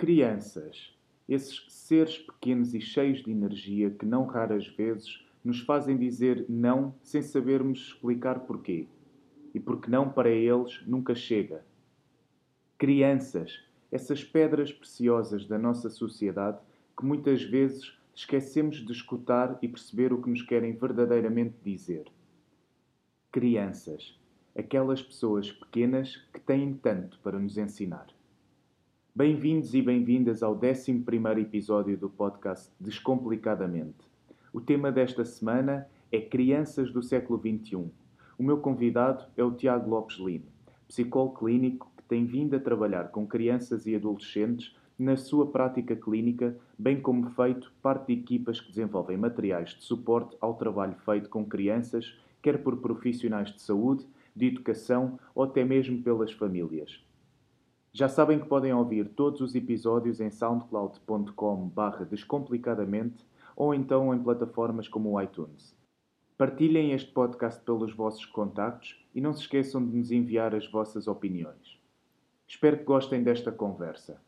Crianças, esses seres pequenos e cheios de energia que não raras vezes nos fazem dizer não sem sabermos explicar porquê. E porque não para eles nunca chega. Crianças, essas pedras preciosas da nossa sociedade que muitas vezes esquecemos de escutar e perceber o que nos querem verdadeiramente dizer. Crianças, aquelas pessoas pequenas que têm tanto para nos ensinar. Bem-vindos e bem-vindas ao 11 episódio do podcast Descomplicadamente. O tema desta semana é Crianças do século XXI. O meu convidado é o Tiago Lopes Lino, psicólogo clínico que tem vindo a trabalhar com crianças e adolescentes na sua prática clínica, bem como feito parte de equipas que desenvolvem materiais de suporte ao trabalho feito com crianças, quer por profissionais de saúde, de educação ou até mesmo pelas famílias. Já sabem que podem ouvir todos os episódios em soundcloud.com descomplicadamente ou então em plataformas como o iTunes. Partilhem este podcast pelos vossos contactos e não se esqueçam de nos enviar as vossas opiniões. Espero que gostem desta conversa.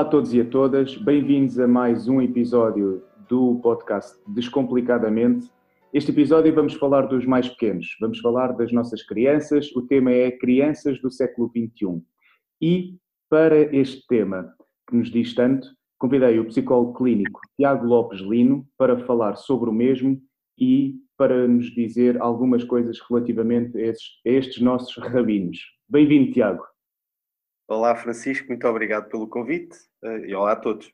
Olá a todos e a todas, bem-vindos a mais um episódio do podcast Descomplicadamente. Este episódio vamos falar dos mais pequenos, vamos falar das nossas crianças. O tema é Crianças do século XXI. E para este tema que nos diz tanto, convidei o psicólogo clínico Tiago Lopes Lino para falar sobre o mesmo e para nos dizer algumas coisas relativamente a estes, a estes nossos rabinos. Bem-vindo, Tiago. Olá, Francisco, muito obrigado pelo convite e olá a todos.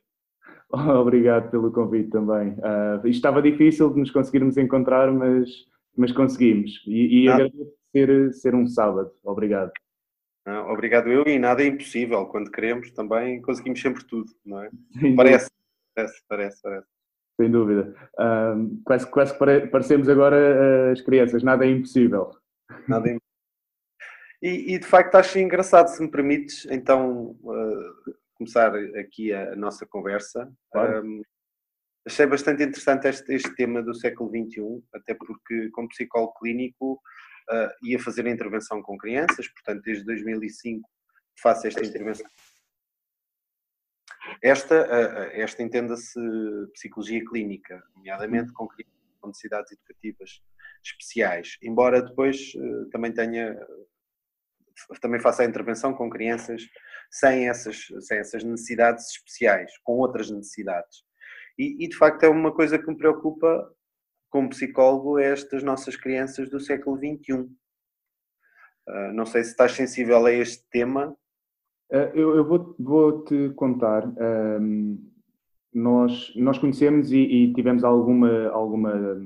Obrigado pelo convite também. Uh, estava difícil de nos conseguirmos encontrar, mas, mas conseguimos. E, e agradeço ser, ser um sábado. Obrigado. Não, obrigado eu e nada é impossível. Quando queremos também conseguimos sempre tudo, não é? parece, parece, parece, parece. Sem dúvida. Uh, quase, quase que parecemos agora as crianças, nada é impossível. Nada é impossível. E, e, de facto acho engraçado, se me permites, então uh, começar aqui a, a nossa conversa. Claro. Um, achei bastante interessante este, este, tema do século XXI, até porque, como psicólogo clínico, uh, ia fazer a intervenção com crianças, portanto, desde 2005 faço esta intervenção. Esta, uh, esta entenda-se psicologia clínica, nomeadamente com crianças com necessidades educativas especiais, embora depois também tenha também faço a intervenção com crianças sem essas, sem essas necessidades especiais, com outras necessidades. E, e, de facto é uma coisa que me preocupa como psicólogo é estas nossas crianças do século XXI. Uh, ah, não sei se estás sensível a este tema. Uh, eu, eu vou, vou, te contar. Nós, nós conhecemos e, e, tivemos alguma, alguma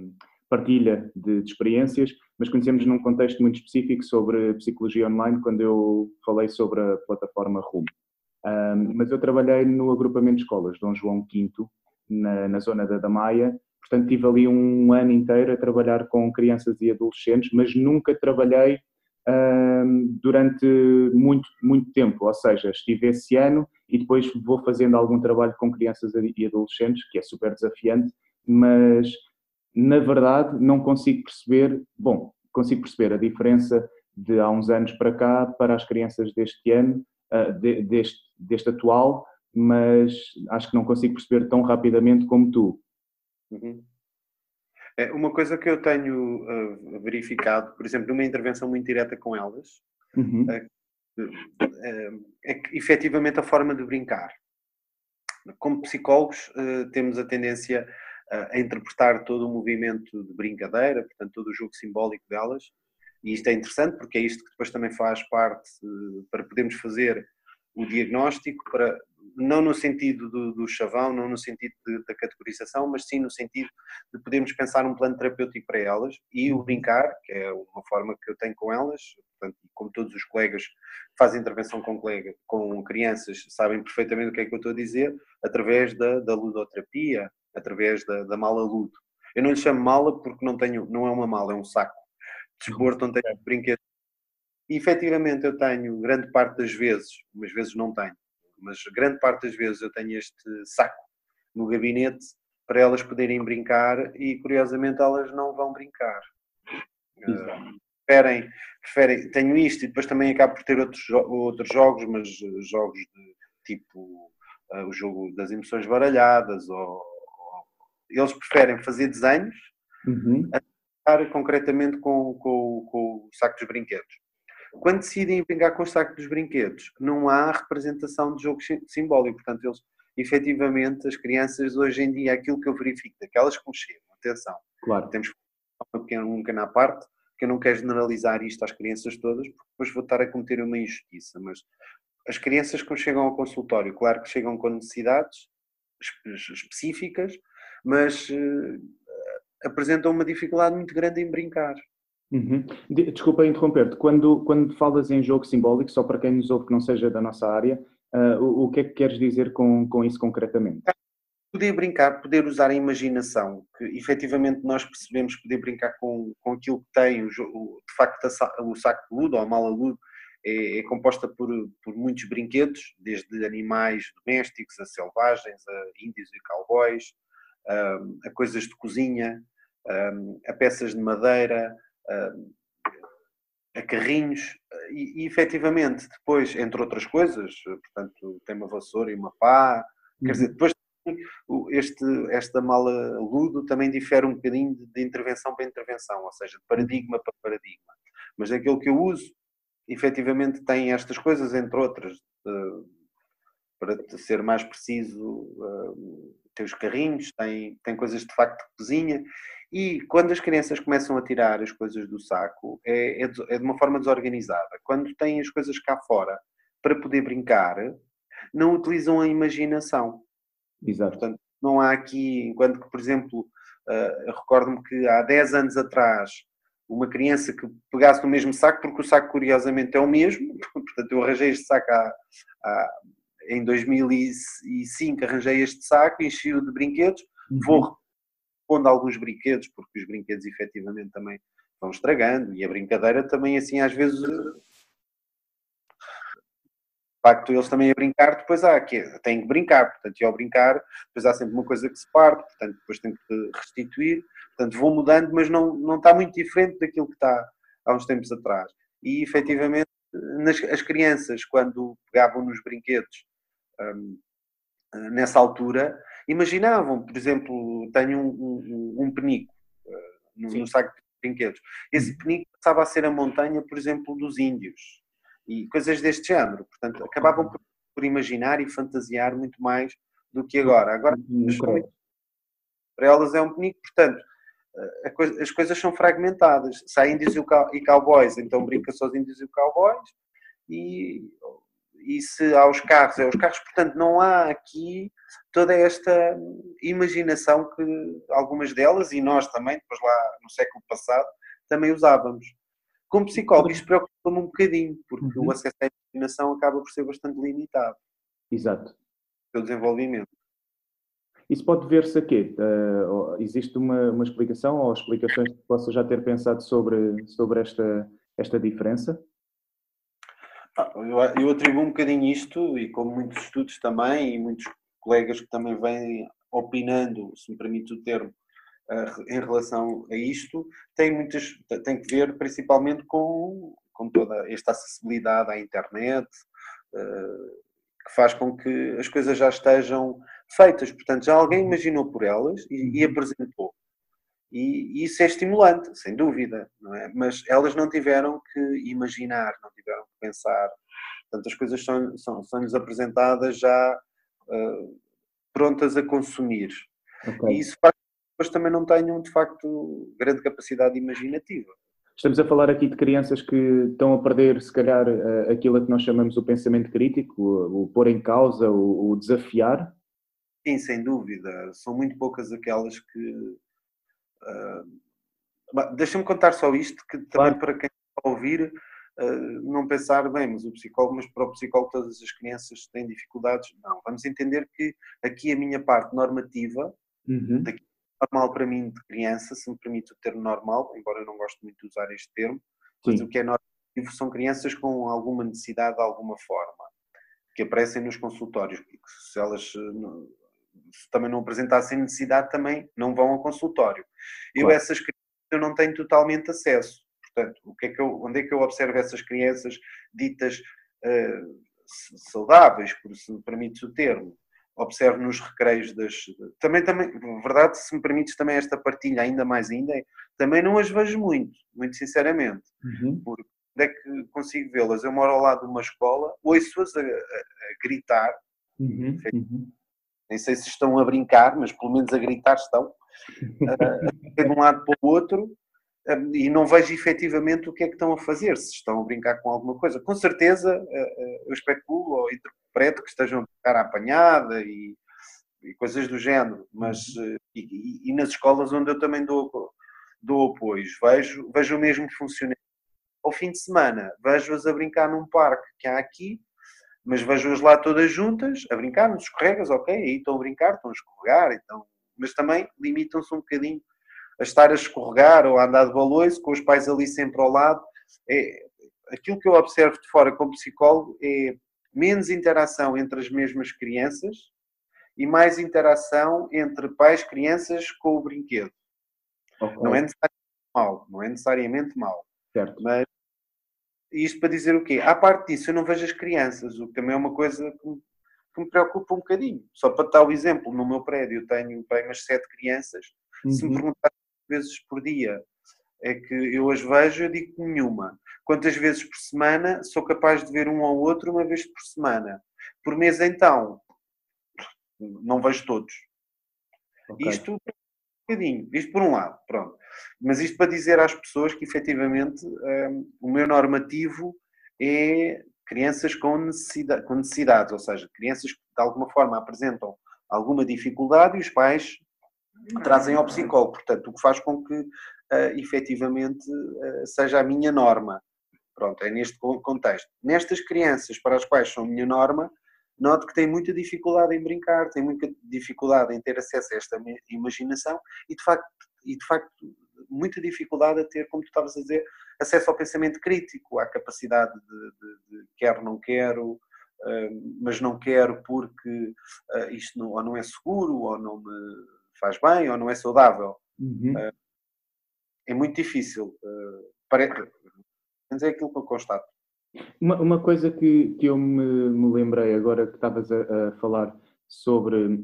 partilha de, de experiências, mas conhecemos num contexto muito específico sobre psicologia online quando eu falei sobre a plataforma RUM. Um, mas eu trabalhei no agrupamento de escolas Dom João V, na, na zona da Damaia, portanto tive ali um ano inteiro a trabalhar com crianças e adolescentes, mas nunca trabalhei um, durante muito, muito tempo, ou seja, estive esse ano e depois vou fazendo algum trabalho com crianças e adolescentes, que é super desafiante, mas na verdade, não consigo perceber, bom, consigo perceber a diferença de há uns anos para cá para as crianças deste ano, uh, de, deste, deste atual, mas acho que não consigo perceber tão rapidamente como tu. Uhum. É, uma coisa que eu tenho uh, verificado, por exemplo, numa intervenção muito direta com elas, uhum. uh, é que efetivamente a forma de brincar. Como psicólogos, temos a tendência a interpretar todo o movimento de brincadeira, portanto, todo o jogo simbólico delas. E isto é interessante porque é isto que depois também faz parte para podermos fazer o diagnóstico, para não no sentido do, do chavão, não no sentido de, da categorização, mas sim no sentido de podermos pensar um plano terapêutico para elas e o brincar, que é uma forma que eu tenho com elas, portanto, como todos os colegas que fazem intervenção com, colega, com crianças sabem perfeitamente o que é que eu estou a dizer, através da, da ludoterapia, através da, da mala ludo. Eu não lhe chamo mala porque não, tenho, não é uma mala, é um saco de desporto onde tenho brinquedos. E efetivamente eu tenho, grande parte das vezes, umas vezes não tenho, mas grande parte das vezes eu tenho este saco no gabinete para elas poderem brincar e curiosamente elas não vão brincar. Uh, preferem, preferem, tenho isto e depois também acabo por ter outros, outros jogos, mas jogos de tipo uh, o jogo das emoções baralhadas ou eles preferem fazer desenhos uhum. a brincar concretamente com, com, com o saco dos brinquedos. Quando decidem brincar com o saco dos brinquedos, não há representação de jogo simbólico. Portanto, eles, efetivamente, as crianças hoje em dia, aquilo que eu verifico daquelas que me chegam, atenção, claro. temos uma pequena, um pequena parte, que eu não quero generalizar isto às crianças todas, porque depois vou estar a cometer uma injustiça, mas as crianças que chegam ao consultório, claro que chegam com necessidades específicas, mas uh, apresentam uma dificuldade muito grande em brincar. Uhum. Desculpa interromper-te. Quando, quando falas em jogo simbólico, só para quem nos ouve que não seja da nossa área, uh, o, o, que é que queres dizer com, com isso concretamente? Poder brincar, poder usar a imaginação, que efetivamente nós percebemos poder brincar com, com aquilo que tem, o, de facto o saco de ludo ou a mala ludo é, é, composta por, por muitos brinquedos, desde animais domésticos a selvagens, a índios e cowboys, a, coisas de cozinha, a, peças de madeira, a carrinhos e, e efetivamente depois, entre outras coisas, portanto tem uma vassoura e uma pá, uhum. quer dizer, uhum. depois este, esta mala ludo também difere um bocadinho de, intervenção para intervenção, ou seja, de paradigma para paradigma. Mas aquilo que eu uso, efetivamente tem estas coisas, entre outras, de, para ser mais preciso, tem os carrinhos, tem, tem coisas de facto de cozinha e quando as crianças começam a tirar as coisas do saco, é, é, de, é de uma forma desorganizada. Quando têm as coisas cá fora para poder brincar, não utilizam a imaginação. Exato. Portanto, não há aqui, enquanto que, por exemplo, uh, recordo-me que há 10 anos atrás, uma criança que pegasse no mesmo saco, porque o saco curiosamente é o mesmo, portanto eu arranjei este saco há, há, em 2005, arranjei este saco, enchi-o de brinquedos, uhum. vou pondo alguns brinquedos, porque os brinquedos efetivamente também vão estragando e a brincadeira também assim às vezes de facto eles também a brincar, depois há que têm que brincar, portanto, e ao brincar, depois há sempre uma coisa que se parte, portanto, depois tem que restituir, portanto, vão mudando, mas não, não está muito diferente daquilo que está há uns tempos atrás. E efetivamente, nas, as crianças, quando pegavam nos brinquedos nessa altura, imaginavam, por exemplo, tenho um, um, um penico no, no, saco de brinquedos. Esse uhum. penico passava a ser a montanha, por exemplo, dos índios e coisas deste género. Portanto, acabavam por, por imaginar e fantasiar muito mais do que agora. Agora, para elas é um penico, portanto, eh, coisa, as coisas são fragmentadas. Se há índios e cowboys, então brinca só os índios e cowboys, e e se aos carros, é os carros, portanto, não há aqui toda esta imaginação que algumas delas, e nós também, depois lá no século passado, também usávamos. Como psicólogo, isto preocupa-me um bocadinho, porque uhum. o acesso à imaginação acaba por ser bastante limitado. Exato. Pelo desenvolvimento. Isso pode ver-se aqui. Uh, existe uma, uma explicação ou explicações que possa já ter pensado sobre, sobre esta, esta diferença? Eu atribuo um bocadinho isto, e como muitos estudos também, e muitos colegas que também vêm opinando, se me permite o termo, em relação a isto, tem, muitas, tem que ver principalmente com, com toda esta acessibilidade à internet, ah, que faz com que as coisas já estejam feitas. Portanto, já alguém imaginou por elas e, e apresentou. E, isso é estimulante, sem dúvida, não é? Mas elas não tiveram que imaginar, não tiveram que pensar. Portanto, as coisas são, são, são-nos apresentadas já uh, prontas a consumir. Okay. E isso faz que também não tenham, de facto, grande capacidade imaginativa. Estamos a falar aqui de crianças que estão a perder, se calhar, aquilo que nós chamamos o pensamento crítico, o, o pôr em causa, o, o, desafiar? Sim, sem dúvida. São muito poucas aquelas que. Uh, Deixa-me contar só isto, que também claro. para quem está a ouvir, uh, não pensar, bem, mas o psicólogo, mas para o psicólogo todas as crianças têm dificuldades. Não, vamos entender que aqui a minha parte normativa, uhum. daqui normal para mim de criança, se me permite o termo normal, embora eu não goste muito de usar este termo, mas o que é normativo são crianças com alguma necessidade de alguma forma, que aparecem nos consultórios, se elas se também não apresentassem necessidade, também não vão ao consultório. Eu claro. essas crianças eu não tenho totalmente acesso. Portanto, o que é que eu, onde é que eu observo essas crianças ditas uh, saudáveis, por se me permite o termo? observo nos recreios das. Também, também, verdade, se me permites também esta partilha, ainda mais ainda, também não as vejo muito, muito sinceramente. Uhum. Porque onde é que consigo vê-las? Eu moro ao lado de uma escola, ouço-as a, a, a, gritar. Uhum. Uhum. Nem sei se estão a brincar, mas pelo menos a gritar estão. de um lado para o outro e não vejo efetivamente o que é que estão a fazer, se estão a brincar com alguma coisa. Com certeza, eh, eh, eu especulo ou interpreto que estejam a brincar à apanhada e, e coisas do género, mas eh, e, e, nas escolas onde eu também dou, dou apoio, vejo, vejo o mesmo funcionamento. Ao fim de semana, vejo-as a brincar num parque que há aqui, mas vejo-as lá todas juntas, a brincar nos escorregas, ok, aí estão a brincar, estão a escorregar, então, mas também limitam-se um bocadinho a estar a escorregar ou a andar de balões, com os pais ali sempre ao lado. É, aquilo que eu observo de fora como psicólogo é menos interação entre as mesmas crianças e mais interação entre pais e crianças com o brinquedo. Okay. Não é necessariamente mal, não é necessariamente mal. Certo. Mas isto para dizer o quê? À parte disso, eu não vejo as crianças, o que também é uma coisa que me, que me preocupa um bocadinho. Só para dar o exemplo, no meu prédio eu tenho bem umas sete crianças. Uhum. Se me uhum. perguntar vezes por dia é que eu as vejo, eu digo nenhuma. Quantas vezes por semana sou capaz de ver um ou outro uma vez por semana? Por mês, então, não vejo todos. Okay. Isto um bocadinho, isto por um lado, pronto. Mas isto para dizer às pessoas que efetivamente um, o meu normativo é crianças com, necessidade, com necessidades, ou seja, crianças que de alguma forma apresentam alguma dificuldade e os pais trazem ao psicólogo, portanto, o que faz com que uh, efetivamente uh, seja a minha norma. Pronto, é neste contexto. Nestas crianças para as quais são a minha norma, noto que têm muita dificuldade em brincar, têm muita dificuldade em ter acesso a esta imaginação e, de facto, e de facto muita dificuldade a ter, como tu estavas a dizer, acesso ao pensamento crítico, à capacidade de, de, de quero, não quero, uh, mas não quero porque isto não, ou não é seguro ou não me faz bem ou não é saudável. Uhum. Uh, é muito difícil. Uh, parece, é aquilo que eu constato. Uma, uma coisa que, que eu me, me lembrei agora que estavas a, a, falar sobre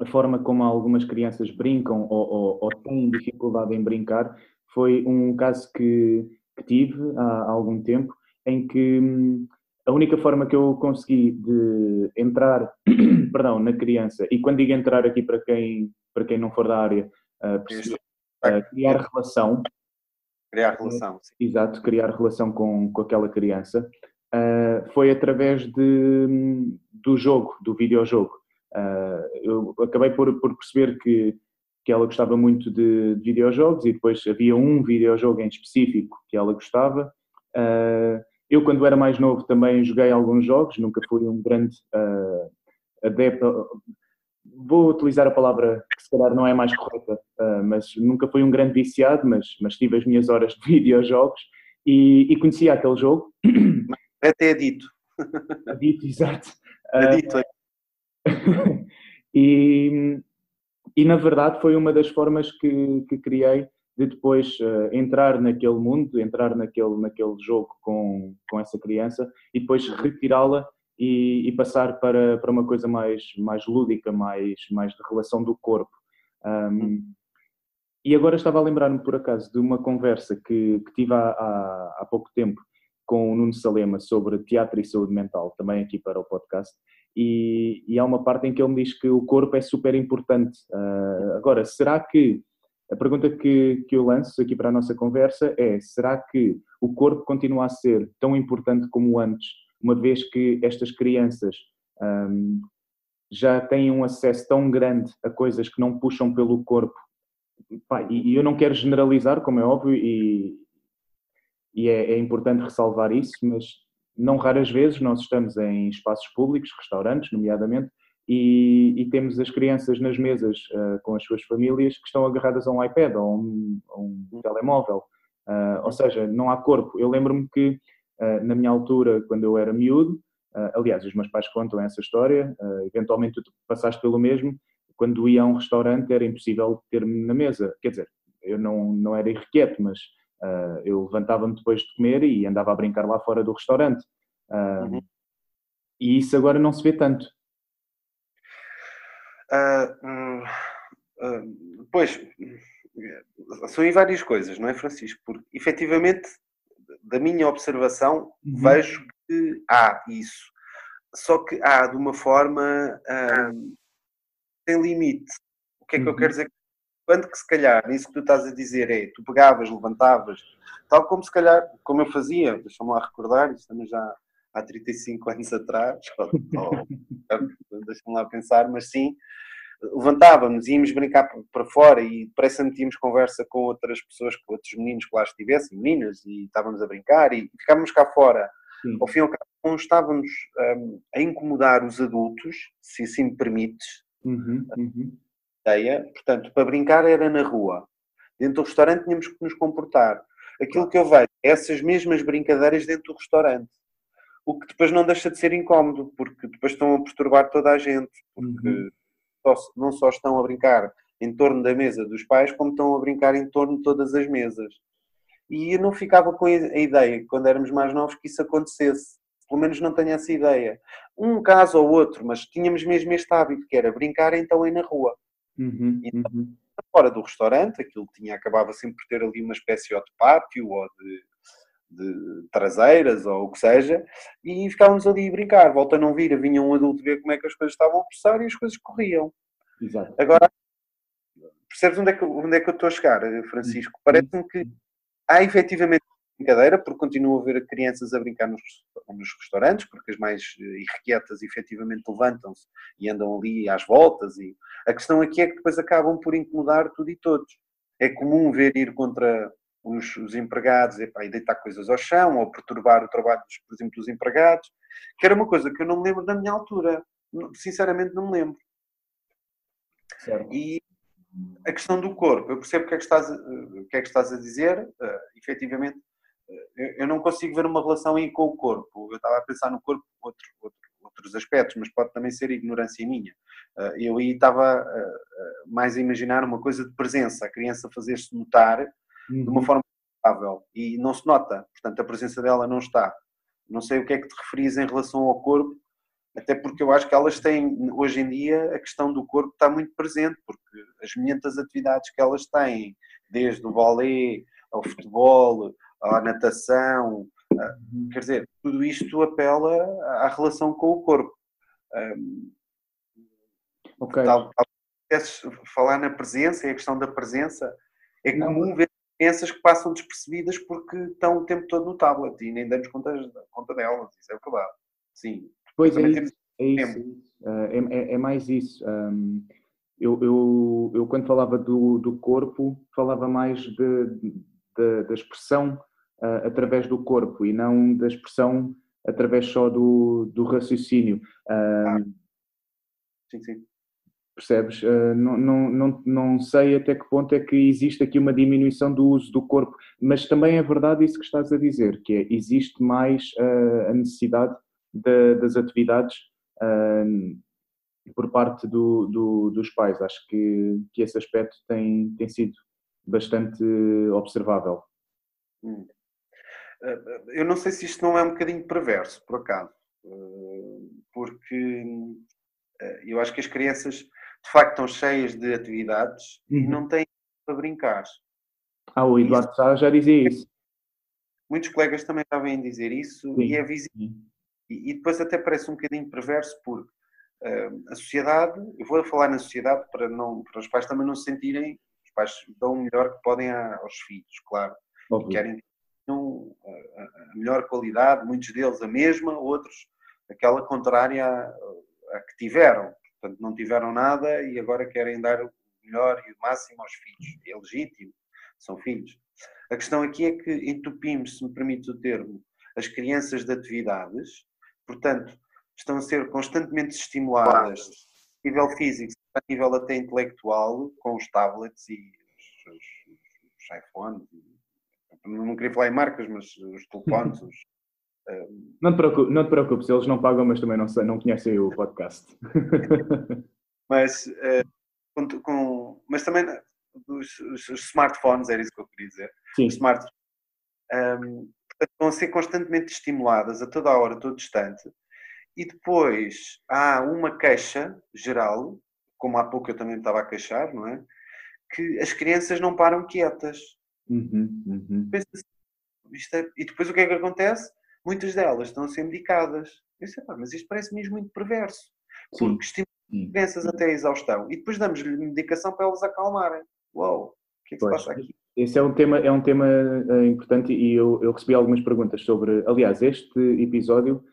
a forma como algumas crianças brincam ou, ou, ou, têm dificuldade em brincar foi um caso que, que tive há, há algum tempo em que hum, a única forma que eu consegui de entrar, perdão, na criança, e quando digo entrar aqui para quem, para quem não for da área, uh, perceber, uh, criar relação. Criar relação, sim. Exato, criar relação com, com aquela criança, uh, foi através de, do jogo, do videojogo. Eu acabei por, por perceber que, que ela gostava muito de, de videojogos e depois havia um videojogo em específico que ela gostava. Uh, eu, quando era mais novo, também joguei alguns jogos, nunca fui um grande uh, adepto. Vou utilizar a palavra que se calhar não é mais correta, uh, mas nunca fui um grande viciado, mas, mas tive as minhas horas de videojogos e, e conhecia aquele jogo. Até dito. Dito, exato. Adito. Uh, e, e na verdade foi uma das formas que, que criei de depois uh, entrar naquele mundo, entrar naquele, naquele jogo com, com essa criança e depois retirá-la e, e, passar para, para uma coisa mais, mais lúdica, mais, mais de relação do corpo. Um, e agora estava a lembrar-me, por acaso, de uma conversa que, que tive há, há, há pouco tempo com o Nuno Salema sobre teatro e saúde mental, também aqui para o podcast, e, e há uma parte em que ele me diz que o corpo é super importante. Uh, agora, será que A pergunta que, que eu lanço aqui para a nossa conversa é: será que o corpo continua a ser tão importante como antes, uma vez que estas crianças um, já têm um acesso tão grande a coisas que não puxam pelo corpo? E, e, eu não quero generalizar, como é óbvio, e, e é, é importante ressalvar isso, mas não raras vezes nós estamos em espaços públicos, restaurantes, nomeadamente, e, e, temos as crianças nas mesas uh, com as suas famílias que estão agarradas a um iPad ou a um, a um telemóvel. Uh, ou seja, não há corpo. Eu lembro-me que uh, na minha altura, quando eu era miúdo, aliás, os meus pais contam essa história, eventualmente tu passaste pelo mesmo, quando ia a um restaurante era impossível ter-me na mesa. Quer dizer, eu não, não era irrequieto, mas eu levantava-me depois de comer e andava a brincar lá fora do restaurante. Uhum. E isso agora não se vê tanto. Uh, uh, pois, são em várias coisas, não é, Francisco? Porque, efetivamente, da minha observação, uhum. vejo que há isso. Só que há de uma forma uh, sem limite. O que é que uhum. eu quero dizer? Quando que se calhar, isso que tu estás a dizer é, tu pegavas, levantavas, tal como se calhar, como eu fazia, deixa-me lá recordar, também já há 35 anos atrás, deixa-me lá pensar, mas sim, levantávamos, íamos brincar para fora e depressa tínhamos conversa com outras pessoas, com outros meninos que lá estivessem, meninas, e estávamos a brincar e ficávamos cá fora. Sim. Ao fim e ao cabo, não estávamos um, a incomodar os adultos, se assim me permites. Uhum, uhum. Ideia. Portanto, para brincar era na rua. Dentro do restaurante tínhamos que nos comportar. Aquilo que eu vejo, essas mesmas brincadeiras dentro do restaurante o que depois não deixa de ser incómodo, porque depois estão a perturbar toda a gente, porque uhum. não só estão a brincar em torno da mesa dos pais, como estão a brincar em torno de todas as mesas. E eu não ficava com a ideia, quando éramos mais novos, que isso acontecesse. Pelo menos não tenho essa ideia. Um caso ou outro, mas tínhamos mesmo este hábito, que era brincar então aí na rua. Uhum, então, uhum. fora do restaurante, aquilo tinha, acabava sempre por ter ali uma espécie de pátio ou de de traseiras ou o que seja, e ficávamos ali a brincar. Volta a não vir, vinha um adulto ver como é que as coisas estavam a processar e as coisas corriam. Exato. Agora, percebes onde é, que, onde é que eu estou a chegar, Francisco? Uhum. Parece-me que há efetivamente brincadeira, porque continuo a ver crianças a brincar nos, nos restaurantes, porque as mais eh, irrequietas efetivamente levantam-se e andam ali às voltas. E a questão aqui é que depois acabam por incomodar tudo e todos. É comum ver ir contra os, os empregados epá, e deitar coisas ao chão ou perturbar o trabalho, dos, por exemplo, dos empregados, que era uma coisa que eu não me lembro da minha altura. Sinceramente, não me lembro. Certo. E a questão do corpo, eu percebo o que é que estás, o que é que estás a dizer, uh, efetivamente, eu não consigo ver uma relação aí com o corpo. Eu estava a pensar no corpo outro, outro, outros aspectos, mas pode também ser ignorância minha. Uh, eu aí estava mais a imaginar uma coisa de presença, a criança fazer-se notar uhum. de uma uhum. forma estável e não se nota, portanto a presença dela não está. Não sei o que é que te referis em relação ao corpo, até porque eu acho que elas têm, hoje em dia, a questão do corpo está muito presente, porque as milhentas atividades que elas têm, desde o vôlei ao futebol, à natação, quer dizer, tudo isto apela à relação com o corpo. Um, ok. Tal, tal, falar na presença e a questão da presença, é comum ver crianças que passam despercebidas porque estão o tempo todo no tablet e nem damos conta, conta delas, isso é verdade. Sim. Pois é isso, é isso, é, é, é, mais isso. Um, eu, eu, eu, quando falava do, do corpo, falava mais de, de, da expressão uh, através do corpo e não da expressão através só do, do raciocínio. ah. Sim, sim percebes? Uh, não, não, não, não sei até que ponto é que existe aqui uma diminuição do uso do corpo, mas também é verdade isso que estás a dizer, que é, existe mais uh, a necessidade de, das atividades por parte do, do, dos pais. Acho que, que esse aspecto tem, tem sido bastante observável. Hum. Eu não sei se isto não é um bocadinho perverso, por acaso, porque eu acho que as crianças de facto estão cheias de atividades uhum. e não têm para brincar. Ah, o Eduardo Sá já dizia isso. Muitos colegas também já vêm dizer isso Sim. e é visível. E, e, depois até parece um bocadinho perverso porque uh, a sociedade, eu vou falar na sociedade para, não, para os pais também não se sentirem, os pais dão o melhor que podem aos filhos, claro. Óbvio. Querem a melhor qualidade, muitos deles a mesma, outros aquela contrária a, que tiveram. Portanto, não tiveram nada e agora querem dar o melhor e o máximo aos filhos. É legítimo, são filhos. A questão aqui é que entupimos, se me permite o termo, as crianças de atividades, portanto, estão a ser constantemente estimuladas a nível físico, a nível até intelectual, com os tablets e os, os, os iPhones. Não queria falar em marcas, mas os telefones, os, não te, preocupes, não te preocupes, eles não pagam, mas também não, sei, não conhecem o podcast. mas, uh, com, com, mas também os, os, os, smartphones, era isso que eu queria dizer. Sim. Os smartphones um, estão a ser constantemente estimuladas a toda a hora, a todo instante. E depois há uma queixa geral, como há pouco eu também estava a queixar, não é? Que as crianças não param quietas. Uhum, uhum. É, e depois o que é que acontece? muitas delas estão a ser medicadas. Eu sei, pá, mas isto parece mesmo muito perverso. Porque estimulamos crianças até a exaustão e depois damos-lhe medicação para elas acalmarem. Uau, o que é que pois, se passa aqui? Esse é um tema, é um tema uh, importante e eu, eu, recebi algumas perguntas sobre. Aliás, este episódio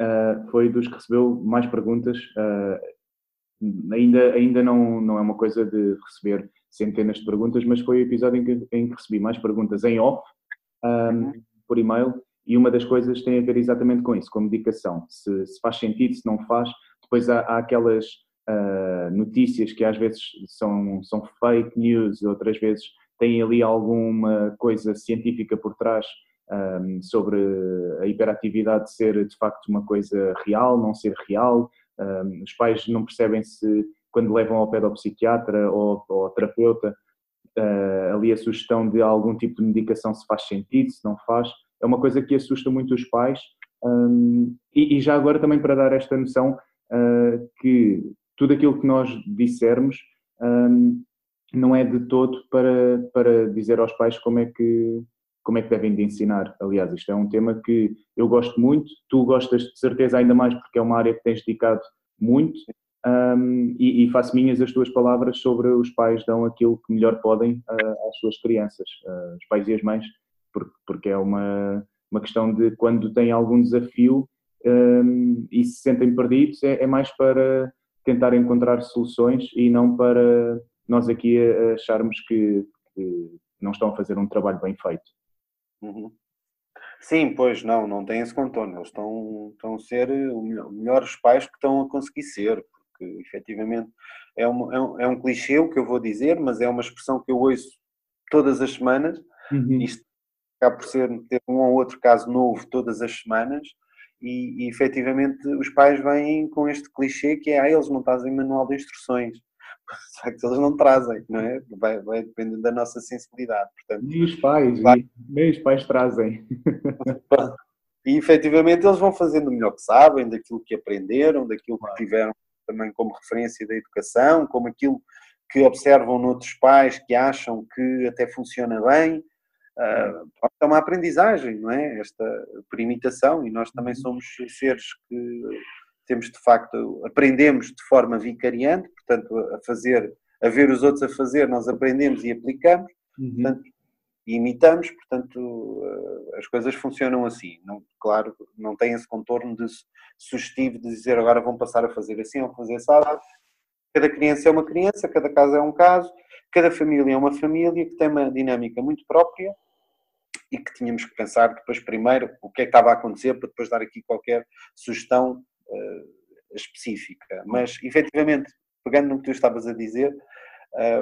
uh, foi dos que recebeu mais perguntas. Uh, ainda ainda não, não é uma coisa de receber centenas de perguntas, mas foi o episódio em que, em que recebi mais perguntas em off, um, uhum. por e-mail, e uma das coisas tem a ver exatamente com isso, com a medicação. Se, se faz sentido, se não faz. Depois há, há aquelas uh, notícias que às vezes são, são fake news, outras vezes têm ali alguma coisa científica por trás um, sobre a hiperatividade ser de facto uma coisa real, não ser real. Um, os pais não percebem se, quando levam ao pedopsiquiatra ou, ou ao terapeuta, uh, ali a sugestão de algum tipo de medicação se faz sentido, se não faz é uma coisa que assusta muito os pais. Um, e, e, já agora também para dar esta noção uh, que tudo aquilo que nós dissermos um, não é de todo para, para dizer aos pais como é que como é que devem de ensinar. Aliás, isto é um tema que eu gosto muito, tu gostas de certeza ainda mais porque é uma área que tens dedicado muito um, e, e, faço minhas as tuas palavras sobre os pais dão aquilo que melhor podem uh, às suas crianças, uh, os pais e as mães porque, porque é uma, uma questão de quando têm algum desafio um, e se sentem perdidos, é, é, mais para tentar encontrar soluções e não para nós aqui acharmos que, que não estão a fazer um trabalho bem feito. Uhum. Sim, pois não, não tem esse contorno. Eles estão, estão a ser os melhores pais que estão a conseguir ser, porque efetivamente é, uma, é, um, é um clichê o que eu vou dizer, mas é uma expressão que eu ouço todas as semanas. Uhum. Isto acaba por ser ter um ou outro caso novo todas as semanas e, e efetivamente os pais vêm com este clichê que é ah, eles não trazem manual de instruções. Só que eles não trazem, não é? Vai, vai depender da nossa sensibilidade. Portanto, nem os pais, vai... nem os pais trazem. E efetivamente eles vão fazendo o melhor que sabem, daquilo que aprenderam, daquilo que tiveram também como referência da educação, como aquilo que observam noutros pais que acham que até funciona bem Uh, é uma aprendizagem, não é? Esta por imitação, e nós também uhum. somos seres que temos de facto, aprendemos de forma vicariante, portanto, a fazer, a ver os outros a fazer, nós aprendemos e aplicamos, uhum. portanto, e imitamos, portanto, ah, as coisas funcionam assim. Não, claro, não tem esse contorno de sugestivo de dizer agora vão passar a fazer assim ou fazer assado. Cada criança é uma criança, cada caso é um caso, cada família é uma família que tem uma dinâmica muito própria e que tínhamos que pensar depois primeiro o que é que estava a acontecer para depois dar aqui qualquer sugestão uh, específica. Mas, efetivamente, pegando no que tu estavas a dizer,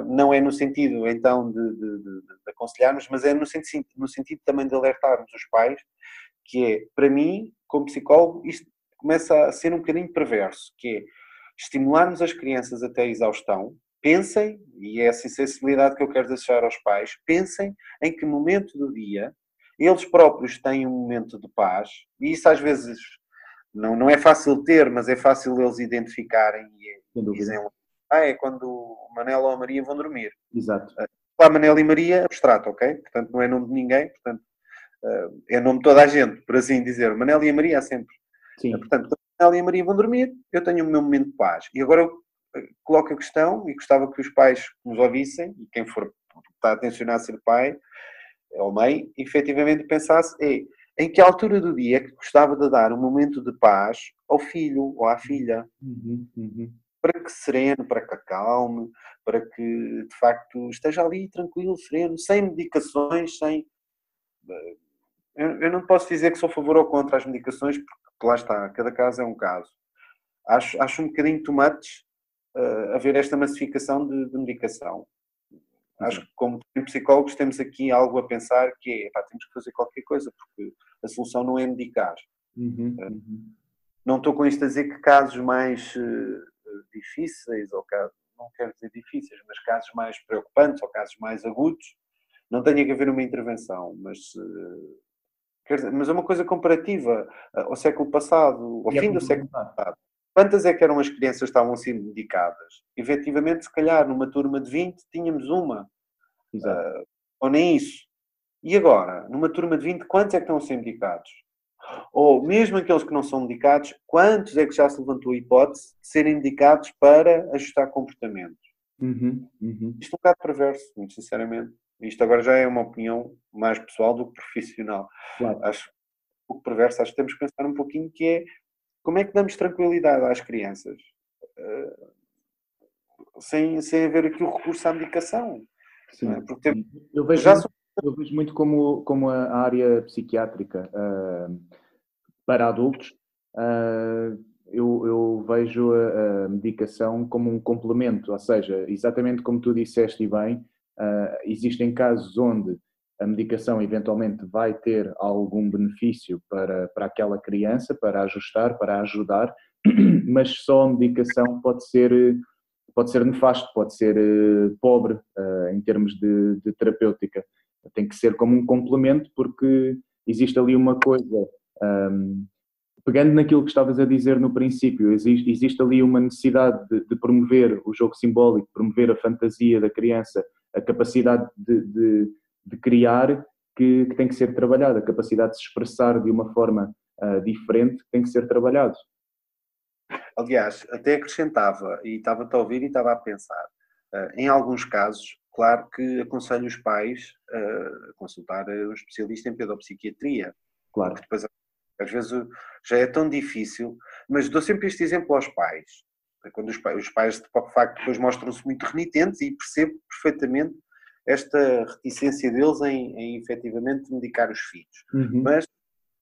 não é no sentido, então, de, de, de, de aconselharmos, mas é no sentido, no sentido também de alertarmos os pais, que é, para mim, como psicólogo, isto começa a ser um bocadinho perverso, que é estimularmos as crianças até a exaustão, pensem, e é essa sensibilidade que eu quero deixar aos pais, pensem em que momento do dia eles próprios têm um momento de paz, e isso às vezes não, não é fácil ter, mas é fácil eles identificarem e dizem ah, é quando o Manel ou a Maria vão dormir. Exato. Lá Manel e Maria, abstrato, ok? Portanto, não é nome de ninguém, portanto, ah, é nome de toda a gente, por assim dizer. Manel e a Maria há sempre. Sim. Portanto, quando Manel e a Maria vão dormir, eu tenho o meu momento de paz. E agora eu coloco a questão, e gostava que os pais nos ouvissem, e quem for está a tensionar ser pai ou mãe, efetivamente pensasse é, em que altura do dia é que gostava de dar um momento de paz ao filho ou à filha. Uhum, uhum. Para que sereno, para que acalme, para que de facto esteja ali tranquilo, sereno, sem medicações, sem. Eh, eu, eu não posso dizer que sou a favor ou contra as medicações, porque lá está, cada caso é um caso. Acho, acho um bocadinho tomates uh, haver esta massificação de, de medicação. Acho que, como psicólogos, temos aqui algo a pensar que é, pá, temos que fazer qualquer coisa, porque a solução não é medicar. Uhum, eh, uhum. Não estou com isto a dizer que casos mais difíceis, ou casos, não quero dizer difíceis, mas casos mais preocupantes ou casos mais agudos, não tenha que haver uma intervenção, mas, uh, dizer, mas é uma coisa comparativa ao século passado, ao e fim do século passado. Quantas é que eram as crianças que estavam sendo medicadas? Efetivamente, se calhar, numa turma de 20, tínhamos uma. Uh, ou nem isso. E agora, numa turma de 20, quantos é que estão a ser medicados? Ou mesmo aqueles que não são medicados, quantos é que já se levantou a hipótese de serem medicados para ajustar comportamentos? Uhum, uhum. Isto é um bocado perverso, muito sinceramente. Isto agora já é uma opinião mais pessoal do que profissional. Claro. Acho o que perverso, acho que temos que pensar um pouquinho que é como é que damos tranquilidade às crianças? Uh, sem, sem haver aqui o recurso à medicação. Sim. É? Porque tem... eu, vejo já muito, eu vejo muito como, como a área psiquiátrica uh, para adultos. Uh, eu, eu, vejo a, medicação como um complemento, ou seja, exatamente como tu disseste bem, existem casos onde a medicação eventualmente vai ter algum benefício para, para aquela criança, para ajustar, para ajudar, mas só a medicação pode ser, pode ser nefasto, pode ser uh, pobre em termos de, de, terapêutica. Tem que ser como um complemento, porque existe ali uma coisa. Um, pegando naquilo que estavas a dizer no princípio, existe, existe ali uma necessidade de, de, promover o jogo simbólico, promover a fantasia da criança, a capacidade de, de de criar que, que, tem que ser trabalhado, a capacidade de se expressar de uma forma uh, diferente tem que ser trabalhado. Aliás, até acrescentava, e estava a ouvir e estava a pensar, uh, em alguns casos, claro que aconselho os pais uh, a consultar um especialista em pedopsiquiatria. Claro. Depois, às vezes já é tão difícil, mas dou sempre este exemplo aos pais. Quando os pais, os pais de facto, depois mostram-se muito renitentes e percebo perfeitamente esta reticência deles em, em efetivamente medicar os filhos. Uhum. Mas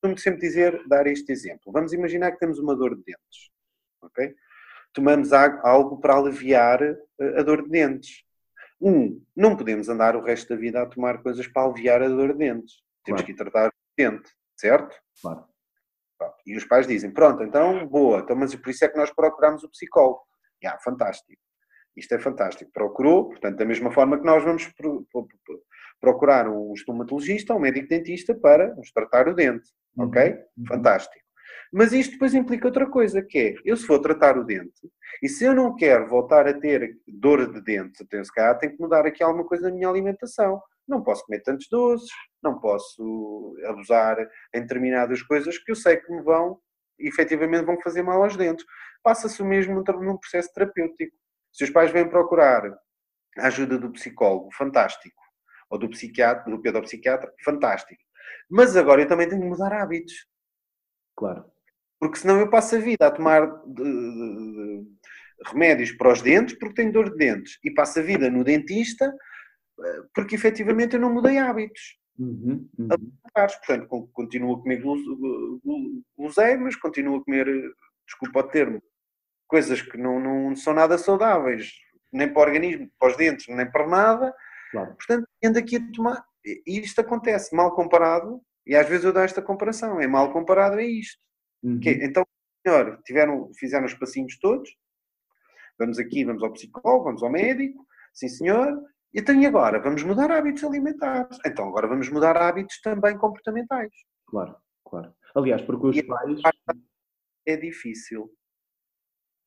costumo sempre dizer, dar este exemplo. Vamos imaginar que temos uma dor de dentes, ok? Tomamos algo para aliviar eh, a dor de dentes. Um, não podemos andar o resto da vida a tomar coisas para aliviar a dor de dentes. Temos claro. que ir tratar o dente, certo? Claro. E os pais dizem, pronto, então, boa, então, mas por isso é que nós procuramos o psicólogo. Ah, fantástico. Isto é fantástico. Procurou, portanto, da mesma forma que nós vamos procurar um estomatologista, um médico dentista para nos tratar o dente. Uhum. Ok? Uhum. Fantástico. Mas isto depois implica outra coisa, que é, eu se for tratar o dente, e se eu não quero voltar a ter dor de dente, tenho que mudar aqui alguma coisa na minha alimentação. Não posso comer tantos doces, não posso abusar em determinadas coisas que eu sei que me vão, efetivamente vão fazer mal aos dentes. Passa-se o mesmo num processo terapêutico. Se os pais vêm procurar a ajuda do psicólogo, fantástico. Ou do psiquiatra, do pedopsiquiatra, fantástico. Mas agora eu também tenho que mudar hábitos. Claro. Porque senão eu passo a vida a tomar de, de, de, remédios para os dentes porque tenho dor de dentes. E passo a vida no dentista porque efetivamente eu não mudei hábitos. Uhum, uhum. Portanto, continuo a comer guloseimas, continuo a comer, desculpa o termo, coisas que não, não são nada saudáveis, nem para o organismo, para os dentes, nem para nada. Claro. Portanto, ando aqui a tomar. E isto acontece mal comparado, e às vezes eu dou esta comparação, é mal comparado a isto. Uhum. Que, então, senhor, tiveram, fizeram os passinhos todos, vamos aqui, vamos ao psicólogo, vamos ao médico, sim senhor, então e agora? Vamos mudar hábitos alimentares. Então agora vamos mudar hábitos também comportamentais. Claro, claro. Aliás, porque os e pais... É difícil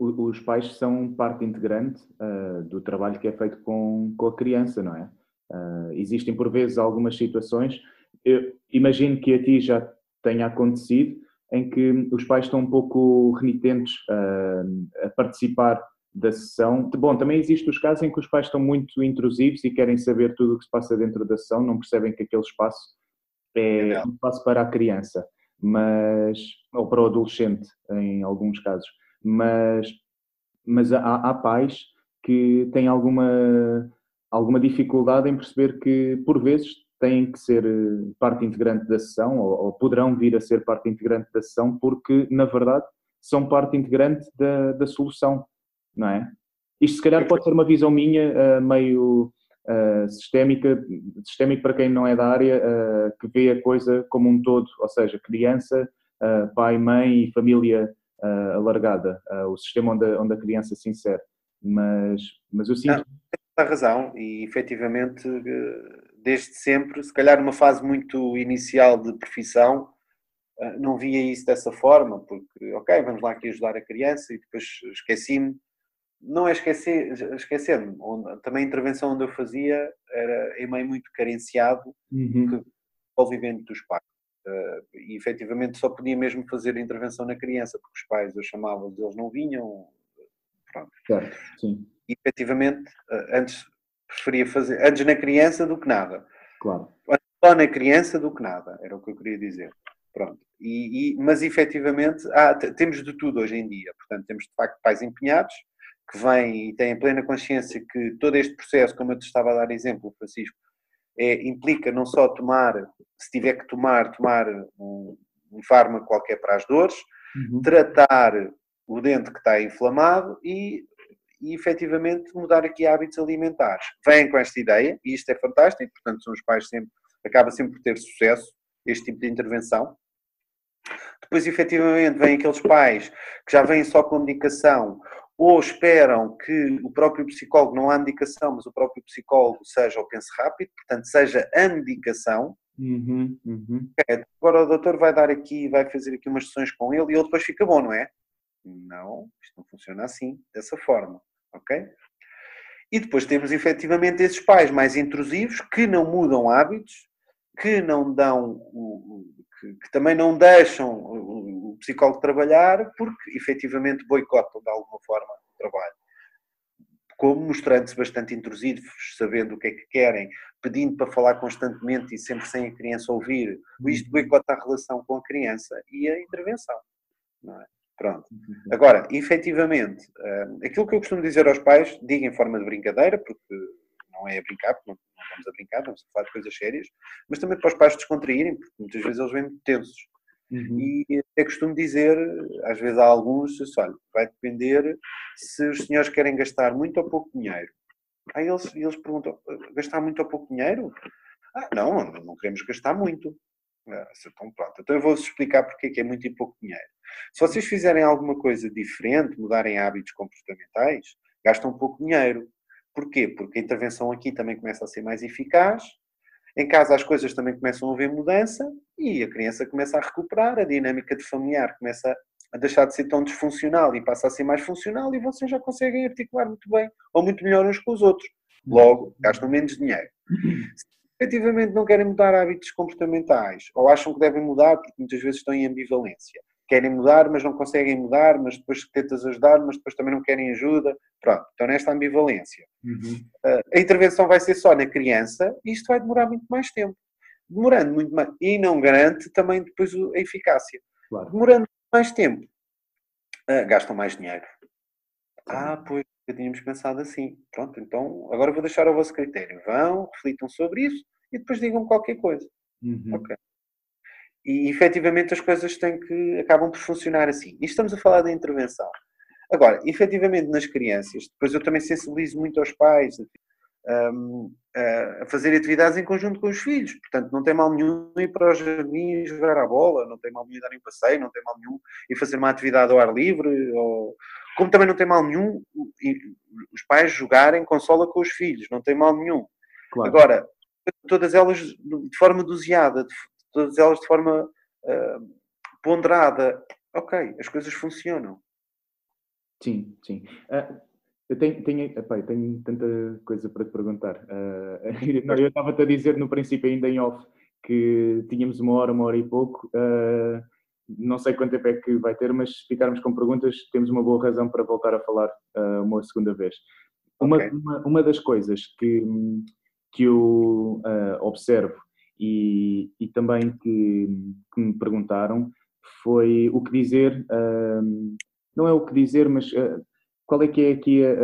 os pais são parte integrante uh, do trabalho que é feito com, com a criança, não é? Uh, existem por vezes algumas situações, eu imagino que a ti já tenha acontecido, em que os pais estão um pouco renitentes uh, a participar da sessão. Bom, também existem os casos em que os pais estão muito intrusivos e querem saber tudo o que se passa dentro da sessão, não percebem que aquele espaço é um espaço para a criança, mas ou para o adolescente em alguns casos, mas mas há, há pais que têm alguma alguma dificuldade em perceber que por vezes têm que ser eh, parte integrante da sessão ou, ou poderão vir a ser parte integrante da sessão porque na verdade são parte integrante da, da solução não é? Isto se calhar pode ser uma visão minha uh, meio uh, sistémica, para quem não é da área, uh, que vê a coisa como um todo, ou seja, criança, pai, mãe e família alargada, o sistema onde, onde a criança se insere. Mas, mas eu sinto... Tem razão e efetivamente desde sempre, se calhar numa fase muito inicial de profissão, não via isso dessa forma, porque, ok, vamos lá aqui ajudar a criança e depois esqueci-me não é esquecer, esquecer-me, também a intervenção onde eu fazia era em meio muito carenciado uhum. envolvimento dos pais. Uh, e efetivamente só podia mesmo fazer a intervenção na criança, porque os pais eu chamava eles não vinham. Pronto. Certo, sim. E efetivamente, uh, antes preferia fazer, antes na criança do que nada. Claro. Só na criança do que nada, era o que eu queria dizer. Pronto. E, e mas efetivamente há, temos de tudo hoje em dia. Portanto, temos de facto pais empenhados, que vêm e têm plena consciência que todo este processo, como eu te estava a dar exemplo, Francisco, é, implica não só tomar, se tiver que tomar, tomar um, um fármaco qualquer para as dores, uhum. tratar o dente que está inflamado e, e efetivamente mudar aqui hábitos alimentares. Vêm com esta ideia, e isto é fantástico, portanto são os pais sempre, acaba sempre por ter sucesso este tipo de intervenção. Depois, efetivamente, vêm aqueles pais que já vêm só com medicação ou esperam que o próprio psicólogo, não há indicação, mas o próprio psicólogo seja o pense rápido, portanto, seja a medicação. Uhum, uhum. agora o doutor vai dar aqui, vai fazer aqui umas sessões com ele e ele depois fica bom, não é? Não, isto não funciona assim, dessa forma, ok? E depois temos efetivamente esses pais mais intrusivos que não mudam hábitos, que não dão o, que, que, também não deixam o, o, psicólogo trabalhar porque efetivamente boicotam de alguma forma o trabalho. Como mostrando-se bastante intrusivos, sabendo o que é que querem, pedindo para falar constantemente e sempre sem a criança ouvir, isto boicota a relação com a criança e a intervenção. É? Pronto. Agora, efetivamente, eh, aquilo que eu costumo dizer aos pais, digo em forma de brincadeira, porque não é a brincar, porque não, não estamos a brincar, estamos a falar de coisas sérias, mas também para os pais descontraírem, porque muitas vezes eles vêm muito tensos. Uhum. E é costume dizer, às vezes há alguns, olha, vai depender se os senhores querem gastar muito ou pouco dinheiro. Aí eles, eles perguntam, gastar muito ou pouco dinheiro? Ah, não, não queremos gastar muito. Ah, então pronto, então eu vou-vos explicar porque é que é muito e pouco dinheiro. Se vocês fizerem alguma coisa diferente, mudarem hábitos comportamentais, gastam pouco dinheiro. Porquê? Porque a intervenção aqui também começa a ser mais eficaz, em casa as coisas também começam a haver mudança e a criança começa a recuperar, a dinâmica de familiar começa a deixar de ser tão disfuncional e passa a ser mais funcional e vocês já conseguem articular muito bem ou muito melhor uns com os outros. Logo, gastam menos dinheiro. Se efetivamente não querem mudar hábitos comportamentais ou acham que devem mudar porque muitas vezes estão em ambivalência, querem mudar, mas não conseguem mudar, mas depois tentas ajudar, mas depois também não querem ajuda. Pronto, estão nesta ambivalência. Uhum. Uh, a intervenção vai ser só na criança e isto vai demorar muito mais tempo. Demorando muito mais. E não garante também depois a eficácia. Claro. Demorando mais tempo, uh, gastam mais dinheiro. Ah, pois, já tínhamos pensado assim. Pronto, então agora vou deixar ao vosso critério. Vão, reflitam sobre isso e depois digam qualquer coisa. Uhum. Ok. E efetivamente as coisas têm que acabam por funcionar assim. E estamos a falar da intervenção. Agora, efetivamente nas crianças, depois eu também sensibilizo muito aos pais um, a fazer atividades em conjunto com os filhos. Portanto, não tem mal nenhum ir para o jardim jogar a bola, não tem mal nenhum dar um passeio, não tem mal nenhum ir fazer uma atividade ao ar livre, ou... como também não tem mal nenhum os pais jogarem consola com os filhos, não tem mal nenhum. Claro. Agora, todas elas de forma doseada, todas elas de forma uh, ponderada. Ok, as coisas funcionam. Sim, sim. Uh, eu tenho, tenho, tenho tanta coisa para te perguntar. Uh, eu estava-te a dizer no princípio, ainda em off, que tínhamos uma hora, uma hora e pouco, uh, não sei quanto tempo é que vai ter, mas se ficarmos com perguntas, temos uma boa razão para voltar a falar uh, uma segunda vez. Uma, okay. uma, uma, das coisas que, que eu observo e, e também que, que, me perguntaram foi o que dizer, uh, não é o que dizer, mas qual é que é aqui a,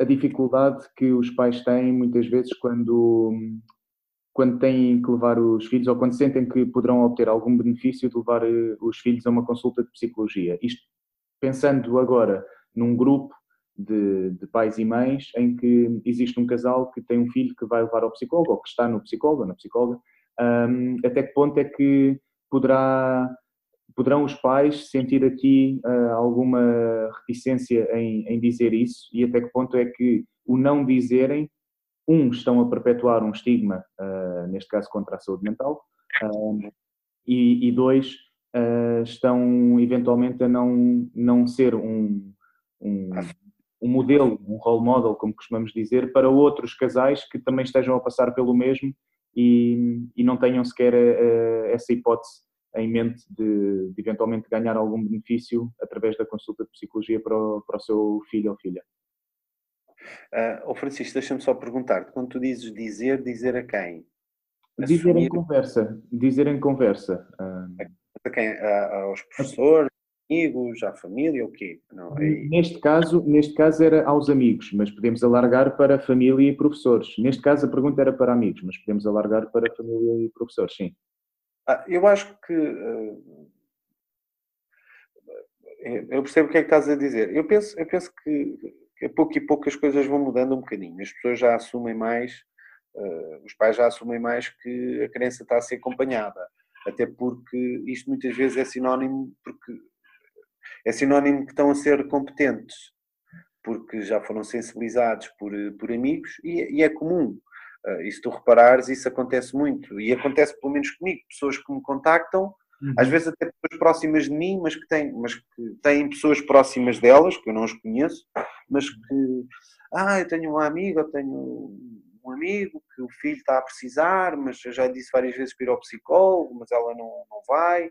a dificuldade que os pais têm muitas vezes quando quando têm que levar os filhos ou quando sentem que poderão obter algum benefício de levar eh, os filhos a uma consulta de psicologia. Isto pensando agora num grupo de, de, pais e mães em que existe um casal que tem um filho que vai levar ao psicólogo ou que está no psicólogo na psicóloga, um, até que ponto é que poderá, poderão os pais sentir aqui uh, alguma reticência em, em dizer isso? E até que ponto é que o não dizerem um, estão a perpetuar um estigma, uh, neste caso contra a saúde mental, uh, e, e, dois, uh, estão eventualmente a não, não ser um, um, um, modelo, um role model, como costumamos dizer, para outros casais que também estejam a passar pelo mesmo e, e não tenham sequer essa hipótese em mente de, de, eventualmente ganhar algum benefício através da consulta de psicologia para o, para o seu filho ou filha. Uh, oh Francisco, deixa-me só perguntar quando tu dizes dizer, dizer a quem? Dizer em conversa, dizer em conversa. Uh... A quem? A, aos professores, amigos, à família, o quê? Não, é... neste, caso, neste caso era aos amigos, mas podemos alargar para família e professores. Neste caso a pergunta era para amigos, mas podemos alargar para família e professores, sim. Ah, eu acho que... Uh, eu percebo o que é que estás a dizer. Eu penso, eu penso que a pouco e pouco as coisas vão mudando um bocadinho. As pessoas já assumem mais, uh, os pais já assumem mais que a criança está a ser acompanhada. Até porque isto muitas vezes é sinónimo, porque é sinónimo que estão a ser competentes, porque já foram sensibilizados por, por amigos e, e é comum. Uh, e se tu reparares, isso acontece muito. E acontece pelo menos comigo. Pessoas que me contactam Uhum. Às vezes até pessoas próximas de mim, mas que, têm, mas que têm pessoas próximas delas, que eu não os conheço, mas que, ah, eu tenho uma amiga, eu tenho um amigo que o filho está a precisar, mas eu já disse várias vezes para ir ao psicólogo, mas ela não, não vai.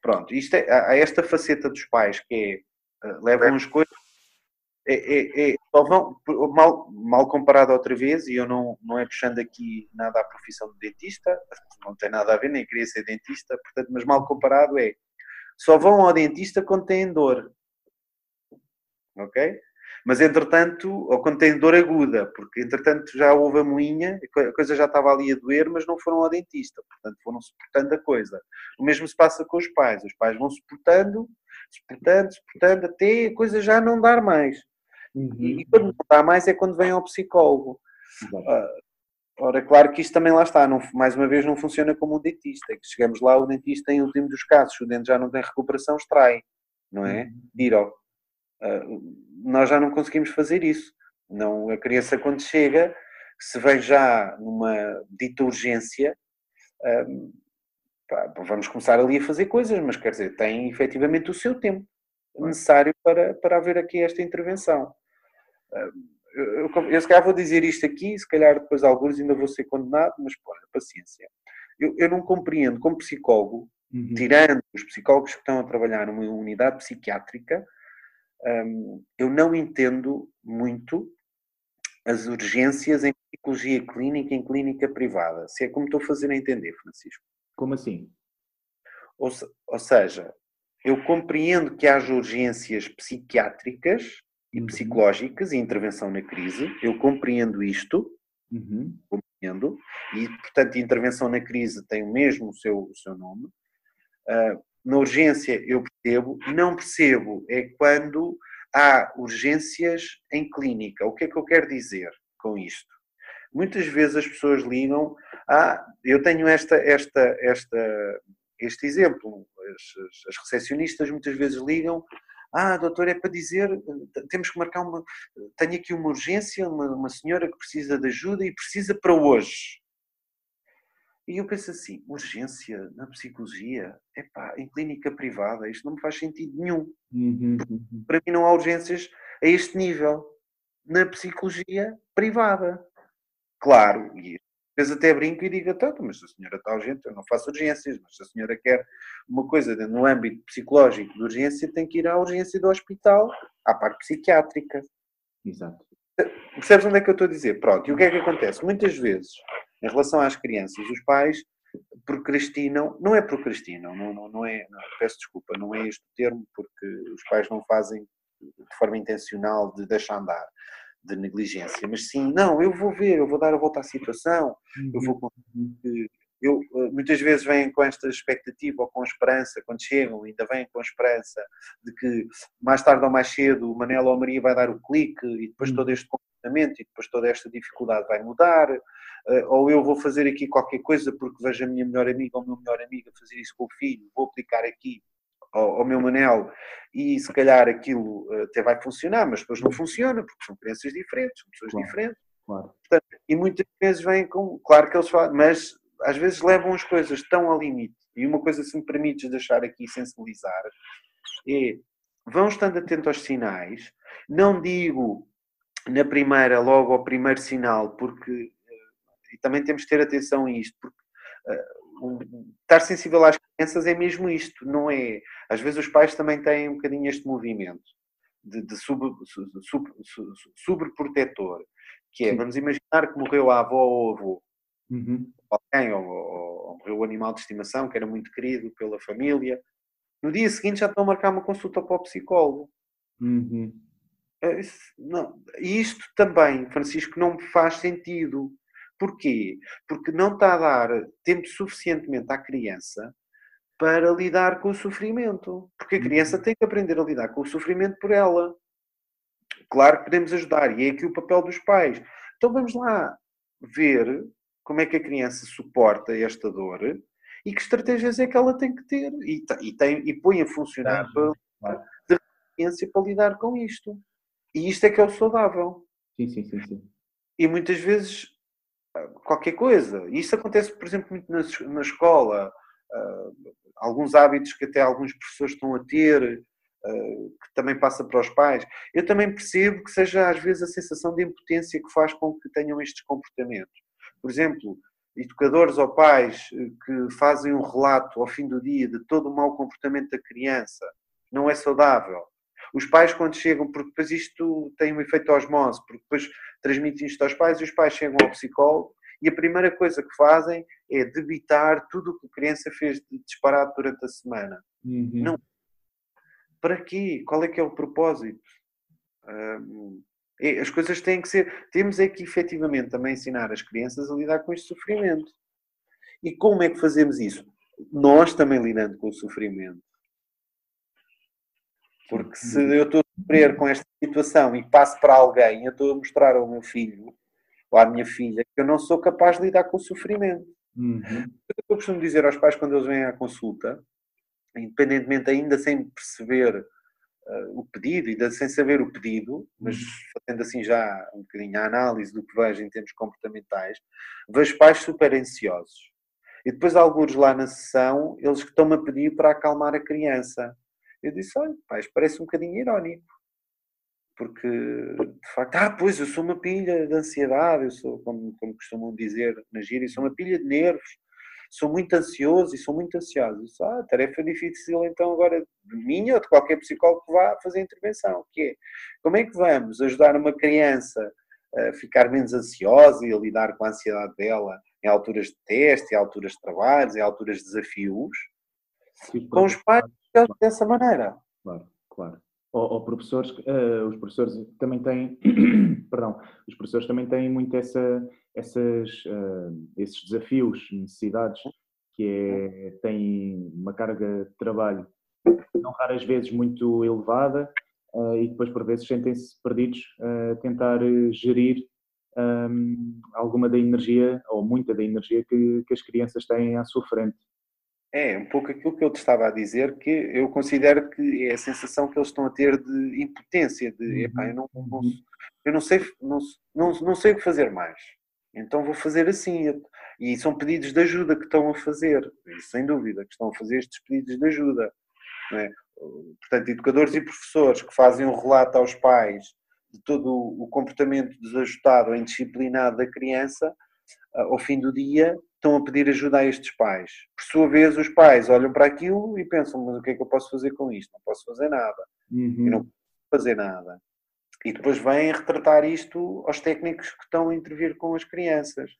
Pronto, isto é, há esta faceta dos pais que é, uh, levam as coisas é, é, é, só vão, mal, mal comparado outra vez, e eu não, não é puxando aqui nada à profissão de dentista, não tem nada a ver, nem queria ser dentista, portanto, mas mal comparado é, só vão ao dentista quando têm dor, ok? Mas entretanto, ou quando têm dor aguda, porque entretanto já houve a moinha, a coisa já estava ali a doer, mas não foram ao dentista, portanto foram suportando a coisa. O mesmo se passa com os pais, os pais vão suportando, suportando, suportando, até a coisa já não dar mais. Uhum. E, quando não dá mais é quando vem ao psicólogo. Uh, ora, claro que isto também lá está, não, mais uma vez não funciona como um dentista. É que chegamos lá, o dentista, em último dos casos, se o dente já não tem recuperação, extrai, não é? Uhum. Uh, nós já não conseguimos fazer isso. Não, a criança, quando chega, se vem já numa dita urgência, um, pá, vamos começar ali a fazer coisas, mas quer dizer, tem efetivamente o seu tempo necessário para, para haver aqui esta intervenção. Eu, eu, eu se calhar vou dizer isto aqui, se calhar depois alguns ainda vou ser condenado, mas pô, paciência. Eu, eu não compreendo como psicólogo, uhum. tirando os psicólogos que estão a trabalhar numa unidade psiquiátrica, um, eu não entendo muito as urgências em psicologia clínica em clínica privada. Se é como estou a fazer a entender, Francisco. Como assim? Ou, ou seja, eu compreendo que haja urgências psiquiátricas e uhum. psicológicas e intervenção na crise, eu compreendo isto, uhum. compreendo, e portanto intervenção na crise tem o mesmo o seu, o seu nome. Uh, na urgência eu percebo, não percebo é quando há urgências em clínica. O que é que eu quero dizer com isto? Muitas vezes as pessoas ligam, ah, eu tenho esta, esta, esta, este exemplo, as, as recepcionistas muitas vezes ligam ah, doutor, é para dizer, temos que marcar uma. Tenho aqui uma urgência, uma, uma senhora que precisa de ajuda e precisa para hoje. E eu penso assim: urgência na psicologia? Epá, em clínica privada, isto não me faz sentido nenhum. Uhum, uhum. Para mim não há urgências a este nível na psicologia privada. Claro, e vezes até brinco e digo, tanto, mas se a senhora está urgente, eu não faço urgências, mas se a senhora quer uma coisa no âmbito psicológico de urgência, tem que ir à urgência do hospital, à parte psiquiátrica. Exato. Percebes onde é que eu estou a dizer? Pronto, e o que é que acontece? Muitas vezes, em relação às crianças, os pais procrastinam, não é procrastinam, não, não, não é, não, peço desculpa, não é este o termo, porque os pais não fazem de forma intencional de deixar andar, de negligência, mas sim, não, eu vou ver, eu vou dar a volta à situação, uhum. eu vou eu, eh, muitas vezes vêm com esta expectativa ou com esperança, quando chegam, ainda vêm com esperança de que mais tarde ou mais cedo o Manela ou a Maria vai dar o clique e depois uhum. todo este comportamento e depois toda esta dificuldade vai mudar, eh, ou eu vou fazer aqui qualquer coisa porque vejo a minha melhor amiga ou o meu melhor amigo fazer isso com o filho, vou aplicar aqui ao, ao, meu Manel e se calhar aquilo eh, até vai funcionar, mas depois não funciona porque são crianças diferentes, são pessoas claro, diferentes. Claro. Portanto, e muitas vezes vêm com, claro que eles falam, mas às vezes levam as coisas tão ao limite. E uma coisa, se me permites deixar aqui sensibilizar, é vão estando atentos aos sinais. Não digo na primeira, logo ao primeiro sinal, porque eh, e também temos que ter atenção a isto, porque uh, estar sensível às crianças é mesmo isto, não é? Às vezes os pais também têm um bocadinho este movimento de, de sub, sub, sub, sobreprotetor, que é, Sim. vamos imaginar que morreu a avó ou o avô, uhum. Alguém, ou, ou, ou, morreu o animal de estimação, que era muito querido pela família, no dia seguinte já estão a marcar uma consulta para o psicólogo. Uhum. É, não, isto também, Francisco, não me faz sentido. Porquê? Porque não está a dar tempo suficientemente à criança para lidar com o sofrimento. Porque a criança uhum. tem que aprender a lidar com o sofrimento por ela. Claro que podemos ajudar, e é aqui o papel dos pais. Então vamos lá ver como é que a criança suporta esta dor e que estratégias é que ela tem que ter e, e, tem, e põe a funcionar claro. para, de resiliência para lidar com isto. E isto é que é o saudável. Sim, sim, sim. sim. E muitas vezes qualquer coisa. E isto acontece, por exemplo, muito na, na escola. Uh, alguns hábitos que até alguns professores estão a ter, uh, que também passa para os pais. Eu também percebo que seja às vezes a sensação de impotência que faz com que tenham estes comportamentos. Por exemplo, educadores ou pais eh, que fazem um relato ao fim do dia de todo o mau comportamento da criança, não é saudável. Os pais, quando chegam, porque depois isto tem um efeito osmose, porque depois transmitem isto aos pais e os pais chegam ao psicólogo e a primeira coisa que fazem é debitar tudo o que a criança fez de disparado durante a semana. Uhum. Não. Para quê? Qual é que é o propósito? As coisas têm que ser. Temos é que efetivamente também ensinar as crianças a lidar com este sofrimento. E como é que fazemos isso? Nós também lidando com o sofrimento. Porque se eu estou a sofrer com esta situação e passo para alguém, eu estou a mostrar ao meu filho ou à minha filha que eu não sou capaz de lidar com o sofrimento. Uhum. Eu costumo dizer aos pais quando eles vêm à consulta, independentemente ainda sem perceber uh, o pedido e sem saber o pedido, mas uhum. fazendo assim já um bocadinho a análise do que vejo em termos comportamentais, vejo pais super ansiosos. E depois, alguns lá na sessão, eles que estão-me a pedir para acalmar a criança. Eu disse, olha, pais, parece um bocadinho irónico. Porque, de facto, ah, pois, eu sou uma pilha de ansiedade, eu sou, como, como costumam dizer na gíria, eu sou uma pilha de nervos, sou muito ansioso e sou muito ansioso. Disse, ah, tarefa difícil então agora de minha ou de qualquer psicólogo que vá fazer intervenção, que é, como é que vamos ajudar uma criança a ficar menos ansiosa e a lidar com a ansiedade dela em alturas de teste, em alturas de trabalhos, em alturas de desafios, Sim, com os pais dessa maneira. Claro, claro. Ou, ou professores, uh, os professores também têm, perdão, os professores também têm muito essa, essas, uh, esses desafios, necessidades, que é, têm uma carga de trabalho não raras vezes muito elevada uh, e depois por vezes sentem-se perdidos a tentar gerir um, alguma da energia ou muita da energia que, que as crianças têm à sua frente. É, um pouco aquilo que eu te estava a dizer, que eu considero que é a sensação que eles estão a ter de impotência, de uhum. epá, eu, não, não, uhum. eu não, sei, não, não, não sei o que fazer mais, então vou fazer assim. E são pedidos de ajuda que estão a fazer, sem dúvida, que estão a fazer estes pedidos de ajuda. É? Portanto, educadores e professores que fazem um relato aos pais de todo o comportamento desajustado ou indisciplinado da criança, ao fim do dia, estão a pedir ajuda a estes pais. Por sua vez, os pais olham para aquilo e pensam: mas o que é que eu posso fazer com isto? Não posso fazer nada. Uhum. Eu não posso fazer nada. E depois vêm retratar isto aos técnicos que estão a intervir com as crianças.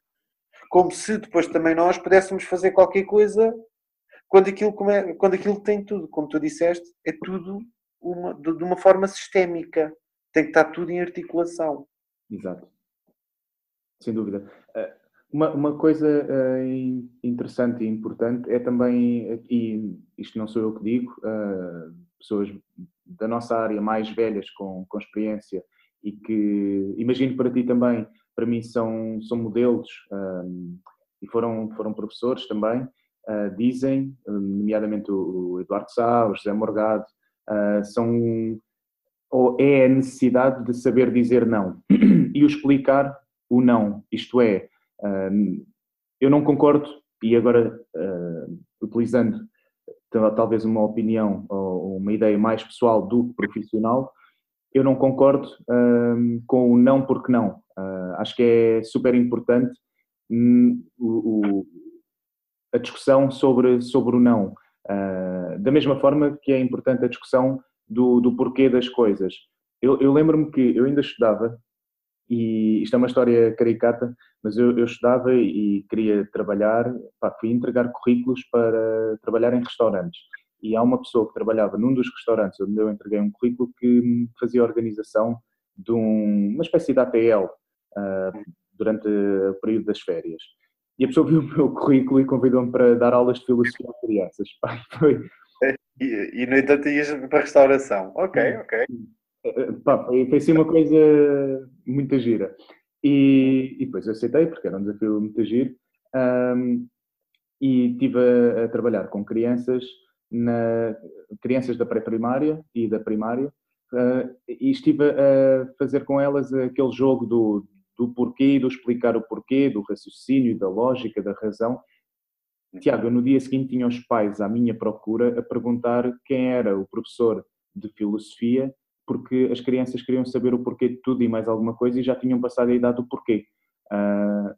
Como se depois também nós pudéssemos fazer qualquer coisa quando aquilo, come... quando aquilo tem tudo. Como tu disseste, é tudo uma... de uma forma sistémica. Tem que estar tudo em articulação. Exato. Sem dúvida. Eh, uma, uma coisa uh, interessante e importante é também, e isto não sou eu que digo, pessoas da nossa área mais velhas com, com experiência e que imagino para ti também, para mim são, são modelos e foram, foram professores também, dizem, nomeadamente o Eduardo Sá, o José Morgado, são ou é a necessidade de saber dizer não e o explicar o não, isto é, um, eu não concordo, e agora uh, utilizando talvez uma opinião ou uma ideia mais pessoal do que profissional, eu não concordo um, com o não porque não. Uh, acho que é super importante a discussão sobre, sobre o não. Uh, da mesma forma que é importante a discussão do, do porquê das coisas. Eu, eu lembro-me que eu ainda estudava, e isto é uma história caricata, mas eu, eu estudava e queria trabalhar, pá, fui entregar currículos para trabalhar em restaurantes. E há uma pessoa que trabalhava num dos restaurantes onde eu entreguei um currículo que fazia a organização de um, uma espécie de ATL uh, ah, durante o período das férias. E a pessoa viu o meu currículo e convidou-me para dar aulas de filosofia a crianças. Pá, foi... E, e, no entanto ias para a restauração. Ok, ok. Pá, foi, foi assim uma coisa muito gira. E, e depois aceitei, porque era um desafio muito giro. Um, e estive a, a, trabalhar com crianças, na, crianças da pré-primária e da primária, uh, e estive a fazer com elas aquele jogo do, do porquê, do explicar o porquê, do raciocínio, da lógica, da razão. Tiago, no dia seguinte tinha os pais à minha procura a perguntar quem era o professor de filosofia porque as crianças queriam saber o porquê de tudo e mais alguma coisa e já tinham passado a idade do porquê. Uh...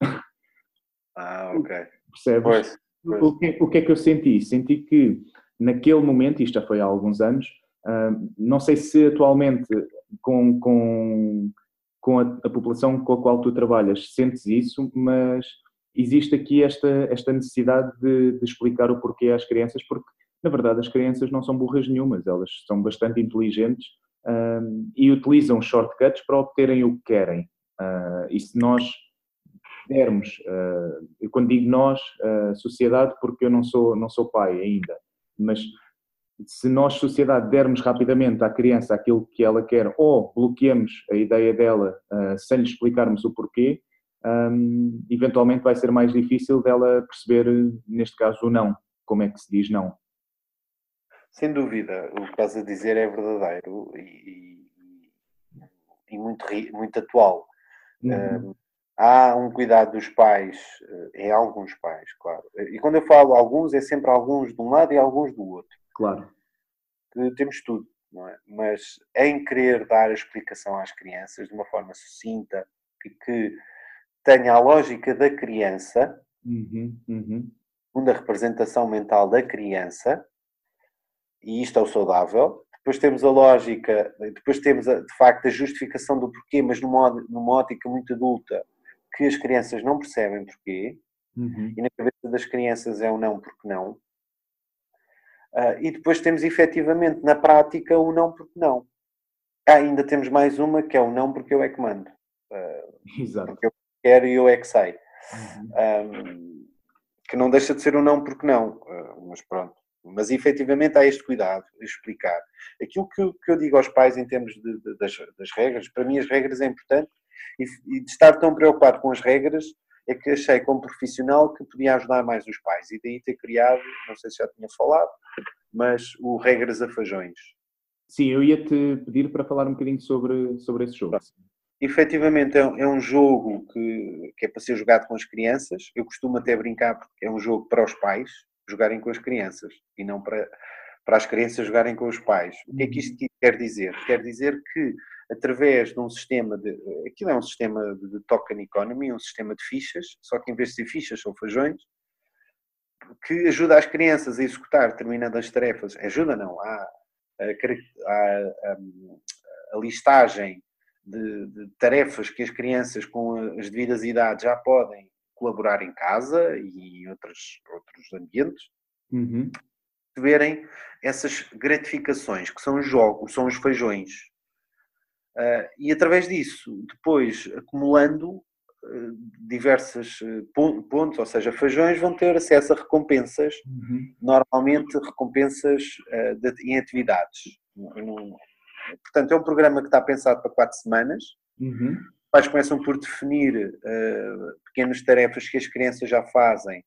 Ah, ok. Percebes? Pois, pois. O, que, o que é que eu senti? Senti que naquele momento, isto já foi há alguns anos, uh, não sei se atualmente com, com, com a, a, população com a qual tu trabalhas sentes isso, mas existe aqui esta, esta necessidade de, de explicar o porquê às crianças, porque na verdade as crianças não são burras nenhumas, elas são bastante inteligentes um, e utilizam shortcuts para obterem o que querem. Uh, e se nós dermos, uh, eu quando digo nós, uh, sociedade, porque eu não sou, não sou pai ainda, mas se nós, sociedade, dermos rapidamente à criança aquilo que ela quer ou bloqueamos a ideia dela sem lhe explicarmos o porquê, um, eventualmente vai ser mais difícil dela perceber, neste caso, o não. Como é que se diz não? Sem dúvida, o que estás a dizer é verdadeiro e, e muito, muito atual. Uhum. Um, há um cuidado dos pais, eh, em alguns pais, claro. E quando eu falo alguns, é sempre alguns de um lado e alguns do outro. Claro. Temos tudo, não é? Mas em querer dar a explicação às crianças de uma forma sucinta, que, que tenha a lógica da criança, uhum, uhum. a representação mental da criança, e isto é o saudável. Depois temos a lógica, depois temos a, de facto a justificação do porquê, mas numa, numa ótica muito adulta, que as crianças não percebem porquê, uhum. e na cabeça das crianças é o não porque não. Uh, e depois temos efetivamente na prática o não porque não. Ah, ainda temos mais uma que é o não porque eu é que mando. Uh, Exato. Porque eu quero e eu é que sei. Uhum. Um, que não deixa de ser um não porque não. Uh, mas pronto. Mas efetivamente há este cuidado explicar. Aquilo que eu, que eu digo aos pais em termos de, de, das, das, regras, para mim as regras é importante e, e, de estar tão preocupado com as regras é que achei como profissional que podia ajudar mais os pais e daí ter criado, não sei se já tinha falado, mas o Regras a Fajões. Sim, eu ia-te pedir para falar um bocadinho sobre, sobre esse jogo. Efetivamente é, é um jogo que, que é para ser jogado com as crianças. Eu costumo até brincar porque é um jogo para os pais, jogarem com as crianças e não para, para as crianças jogarem com os pais. O que é que isto quer dizer? Quer dizer que através de um sistema de. Aquilo é um sistema de token economy, um sistema de fichas, só que em vez de ser fichas são feijões, que ajuda as crianças a executar determinadas tarefas. Ajuda não, há a, a, a, a listagem de, de, tarefas que as crianças com as devidas idades já podem colaborar em casa e em outros, outros ambientes. Uhum. Verem essas gratificações, que são os jogos, são os feijões. Uh, e através disso, depois acumulando uh, diversos uh, pontos, ou seja, feijões vão ter acesso a recompensas, uhum. normalmente recompensas de, em atividades. portanto, é um programa que está pensado para quatro semanas. Uhum. Pais começam por definir pequenas tarefas que as crianças já fazem,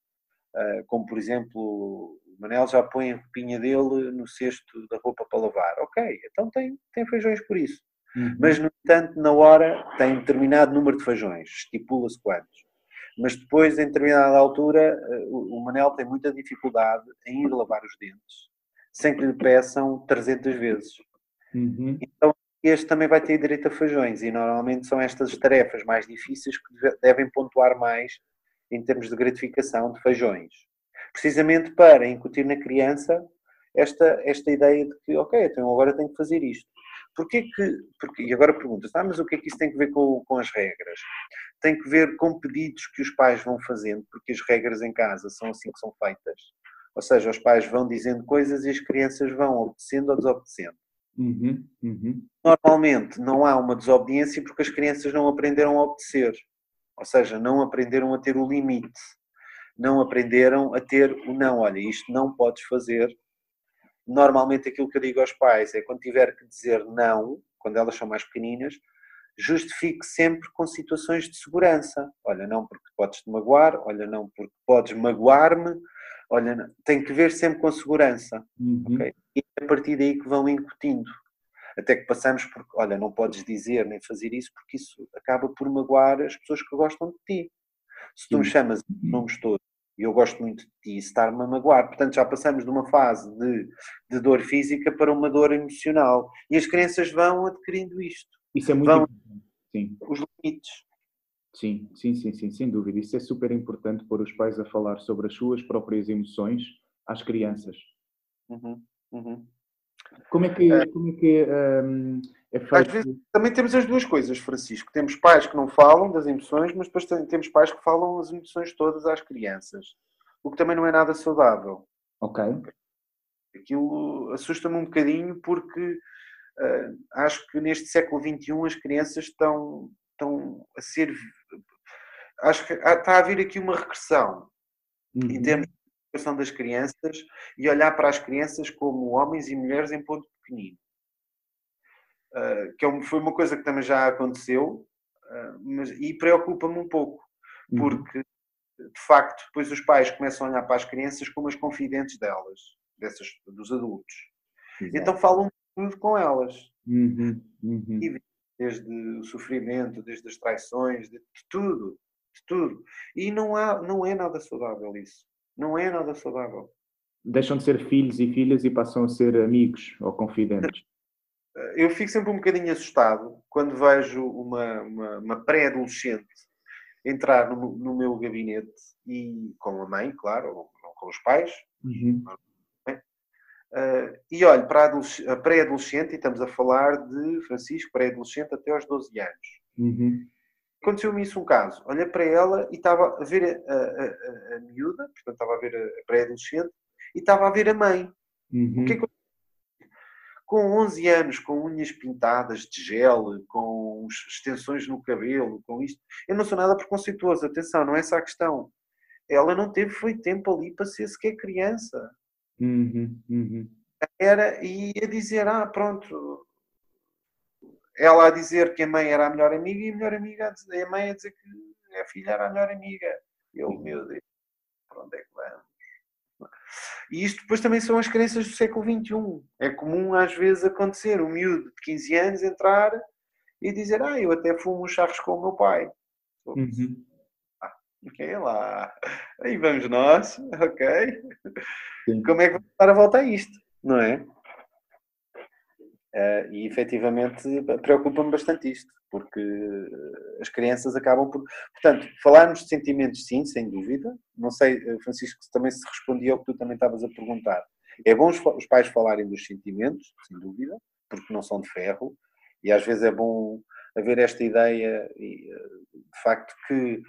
como por exemplo o Manel já põe a roupinha dele no cesto da roupa para lavar. Ok, então tem, tem feijões por isso. Uhum. Mas, no entanto, na hora tem determinado número de feijões, estipula-se quantos. Mas depois, em determinada altura, eh, o Manel tem muita dificuldade em ir lavar os dentes, sem que lhe peçam 300 vezes. Uhum. Então, este também vai ter direito a feijões, e normalmente são estas tarefas mais difíceis que devem pontuar mais em termos de gratificação de feijões precisamente para incutir na criança esta, esta ideia de que, ok, então agora tenho que fazer isto. Porquê que, porque, e agora pergunta-se, ah, mas o que é que isso tem que ver com, com as regras? Tem que ver com pedidos que os pais vão fazendo, porque as regras em casa são assim que são feitas. Ou seja, os pais vão dizendo coisas e as crianças vão obedecendo ou desobedecendo. Uhum, uhum. Normalmente não há uma desobediência porque as crianças não aprenderam a obedecer. Ou seja, não aprenderam a ter o limite não aprenderam a ter o não. Olha, isto não podes fazer. Normalmente aquilo que eu digo aos pais é quando tiver que dizer não, quando elas são mais pequeninas, justifique sempre com situações de segurança. Olha, não porque podes te magoar, olha, não porque podes magoar-me, olha, tem que ver sempre com segurança. Uhum. Okay? E é a partir daí que vão incutindo. Até que passamos por, olha, não podes dizer nem fazer isso porque isso acaba por magoar as pessoas que gostam de ti. Se tu me chamas nomes todos e eu gosto muito de ti, estar-me a magoar. Portanto, já passamos de uma fase de, de dor física para uma dor emocional. E as crianças vão adquirindo isto. Isso é muito vão. Sim. Os limites. Sim, sim, sim, sim, sem dúvida. Isso é super importante pôr os pais a falar sobre as suas próprias emoções às crianças. Uhum, uhum. Como é que, é. como é, que um, é feito? Às vezes também temos as duas coisas, Francisco. Temos pais que não falam das emoções, mas depois temos pais que falam as emoções todas às crianças. O que também não é nada saudável. Ok. Aquilo assusta-me um bocadinho porque uh, acho que neste século XXI as crianças estão, estão a ser. Acho que está a haver aqui uma regressão uhum. em termos educação das crianças e olhar para as crianças como homens e mulheres em ponto pequenino. Uh, que é foi uma coisa que também já aconteceu uh, mas, e preocupa-me um pouco, uhum. porque de facto depois os pais começam a olhar para as crianças como as confidentes delas, dessas, dos adultos. Exato. Então falam tudo com elas. Uhum. Uhum. Desde o sofrimento, desde as traições, de, de tudo, de tudo. E não, há, não é nada saudável isso. Não é nada saudável. Deixam de ser filhos e filhas e passam a ser amigos ou confidentes. Eu fico sempre um bocadinho assustado quando vejo uma, uma, uma pré-adolescente entrar no, no, meu gabinete e com a mãe, claro, ou com os pais, uhum. Uh, e olho para a, a pré-adolescente, e estamos a falar de Francisco, pré-adolescente até aos 12 anos. Uhum aconteceu-me isso um caso. Olhei para ela e estava a ver a, a, a, a miúda, portanto estava a ver a pré-adolescente, e estava a ver a mãe. Uhum. O que é que. Com 11 anos, com unhas pintadas de gel, com extensões no cabelo, com isto. Eu não sou nada preconceituoso, atenção, não é essa a questão. Ela não teve foi tempo ali para ser sequer criança. Uhum. Uhum. Era, e a dizer, ah, pronto, ela a dizer que a mãe era a melhor amiga e a melhor amiga a, dizer, a mãe a dizer que a filha era a melhor amiga. Eu, meu Deus, para onde é que vamos? E isto depois também são as crenças do século XXI. É comum às vezes acontecer um miúdo de 15 anos entrar e dizer, ah, eu até fumo charros com o meu pai. Uhum. Ok, lá. Aí vamos nós, ok. Sim. Como é que vamos dar a volta a isto? não é? Uh, e efetivamente preocupa-me bastante isto, porque as crianças acabam por. Portanto, falarmos de sentimentos, sim, sem dúvida. Não sei, eh, Francisco, se também se respondia ao que tu também estavas a perguntar. É bom os, pais falarem dos sentimentos, sem dúvida, porque não são de ferro, e às vezes é bom haver esta ideia, eh, de facto, que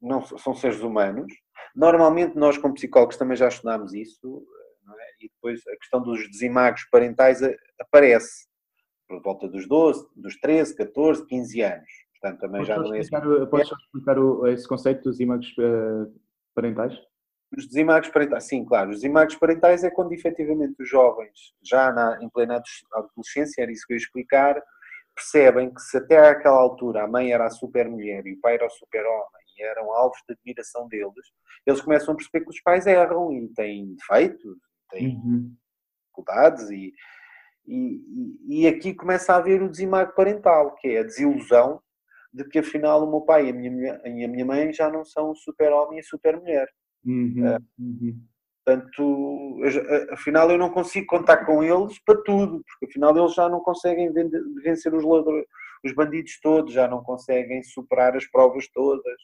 não são seres humanos. Normalmente, nós, como psicólogos, também já estudámos isso é? E depois a questão dos desimagos parentais aparece por volta dos 12, dos 13, 14, 15 anos. Portanto, também podes já não é. Explicar, podes explicar o, esse conceito dos imagos uh, parentais? Os desimagos parentais, sim, claro. Os desimagos parentais é quando efetivamente os jovens, já na, em plena adolescência, era isso que eu ia explicar, percebem que se até àquela altura a mãe era a super mulher e o pai era o super homem e eram alvos de admiração deles, eles começam a perceber que os pais erram e têm defeitos tem uhum. dificuldades e, e, e, aqui começa a haver o desimago parental, que é a desilusão de que afinal o meu pai e a minha, e a minha mãe já não são super-homem e super-mulher. Uhum. Uhum. Portanto, afinal eu não consigo contar com eles para tudo, porque afinal eles já não conseguem vencer os, ladrões, os bandidos todos, já não conseguem superar as provas todas,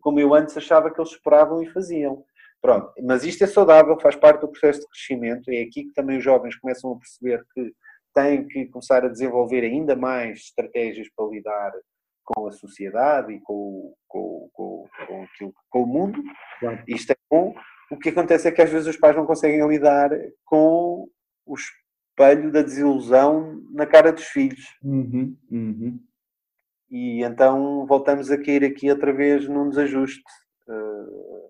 como eu antes achava que eles superavam e faziam. Pronto, mas isto é saudável, faz parte do processo de crescimento, é aqui que também os jovens começam a perceber que têm que começar a desenvolver ainda mais estratégias para lidar com a sociedade e com, com, com, com, aquilo, com o mundo. Claro. Isto é bom. O que acontece é que às vezes os pais não conseguem lidar com o espelho da desilusão na cara dos filhos. Uhum, uhum. E então voltamos a cair aqui outra vez num desajuste. Uh,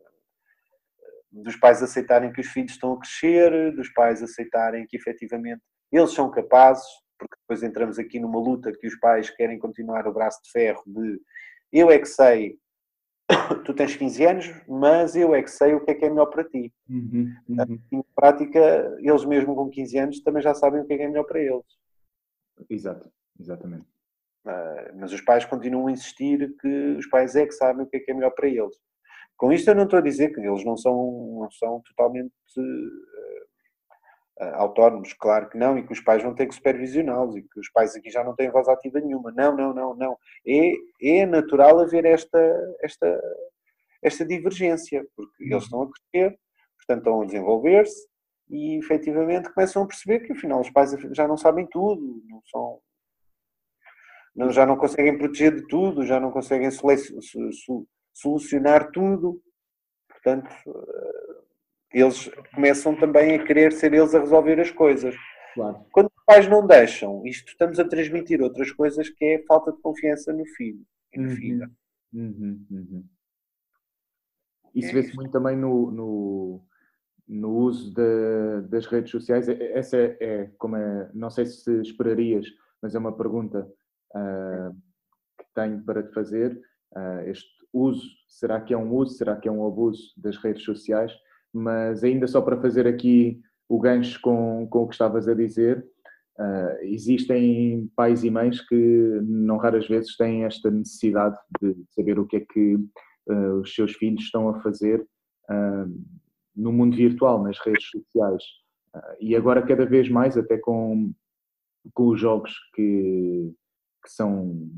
dos pais aceitarem que os filhos estão a crescer, dos pais aceitarem que efetivamente eles são capazes, porque depois entramos aqui numa luta que os pais querem continuar o braço de ferro de eu é que sei, tu tens 15 anos, mas eu é que sei o que é que é melhor para ti. Uhum, uhum. Em prática, eles mesmo com 15 anos também já sabem o que é que é melhor para eles. Exato, exatamente. Uh, mas os pais continuam a insistir que os pais é que sabem o que é que é melhor para eles. Com isto eu não estou a dizer que eles não são, não são totalmente uh, autónomos, claro que não, e que os pais vão ter que supervisioná-los e que os pais aqui já não têm voz ativa nenhuma. Não, não, não, não. É, é natural haver esta, esta, esta divergência, porque eles estão a crescer, portanto estão a desenvolver-se e efetivamente começam a perceber que afinal os pais já não sabem tudo, não são. Não, já não conseguem proteger de tudo, já não conseguem solucionar tudo. Portanto, eh, eles começam também a querer ser eles a resolver as coisas. Claro. Quando os pais não deixam, isto estamos a transmitir outras coisas que é falta de confiança no filho e na uhum. filha. Uhum. Uhum. Isso é vê-se muito também no, no, no uso de, das redes sociais. Essa é, é, como é, não sei se esperarias, mas é uma pergunta uh, que tenho para te fazer. Uh, este uso, será que é um uso, será que é um abuso das redes sociais? Mas ainda só para fazer aqui o gancho com, com o que estavas a dizer, uh, existem pais e mães que não raras vezes têm esta necessidade de saber o que é que os seus filhos estão a fazer no mundo virtual, nas redes sociais. e agora cada vez mais, até com, com os jogos que, que são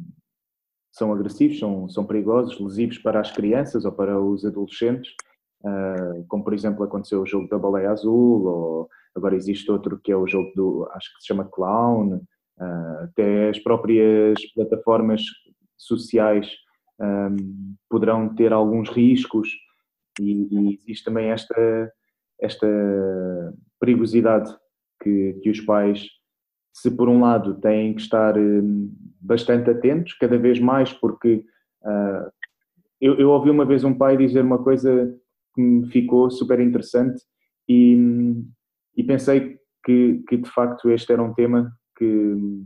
são agressivos, são, são perigosos, lesivos para as crianças ou para os adolescentes, uh, como por exemplo aconteceu o jogo da baleia azul, ou agora existe outro que é o jogo do, acho que se chama Clown, uh, até as próprias plataformas sociais um, poderão ter alguns riscos e, e, existe também esta, esta perigosidade que, que os pais se por um lado têm que estar hum, bastante atentos, cada vez mais, porque uh, eu, eu, ouvi uma vez um pai dizer uma coisa que me ficou super interessante e, e pensei que, que, de facto este era um tema que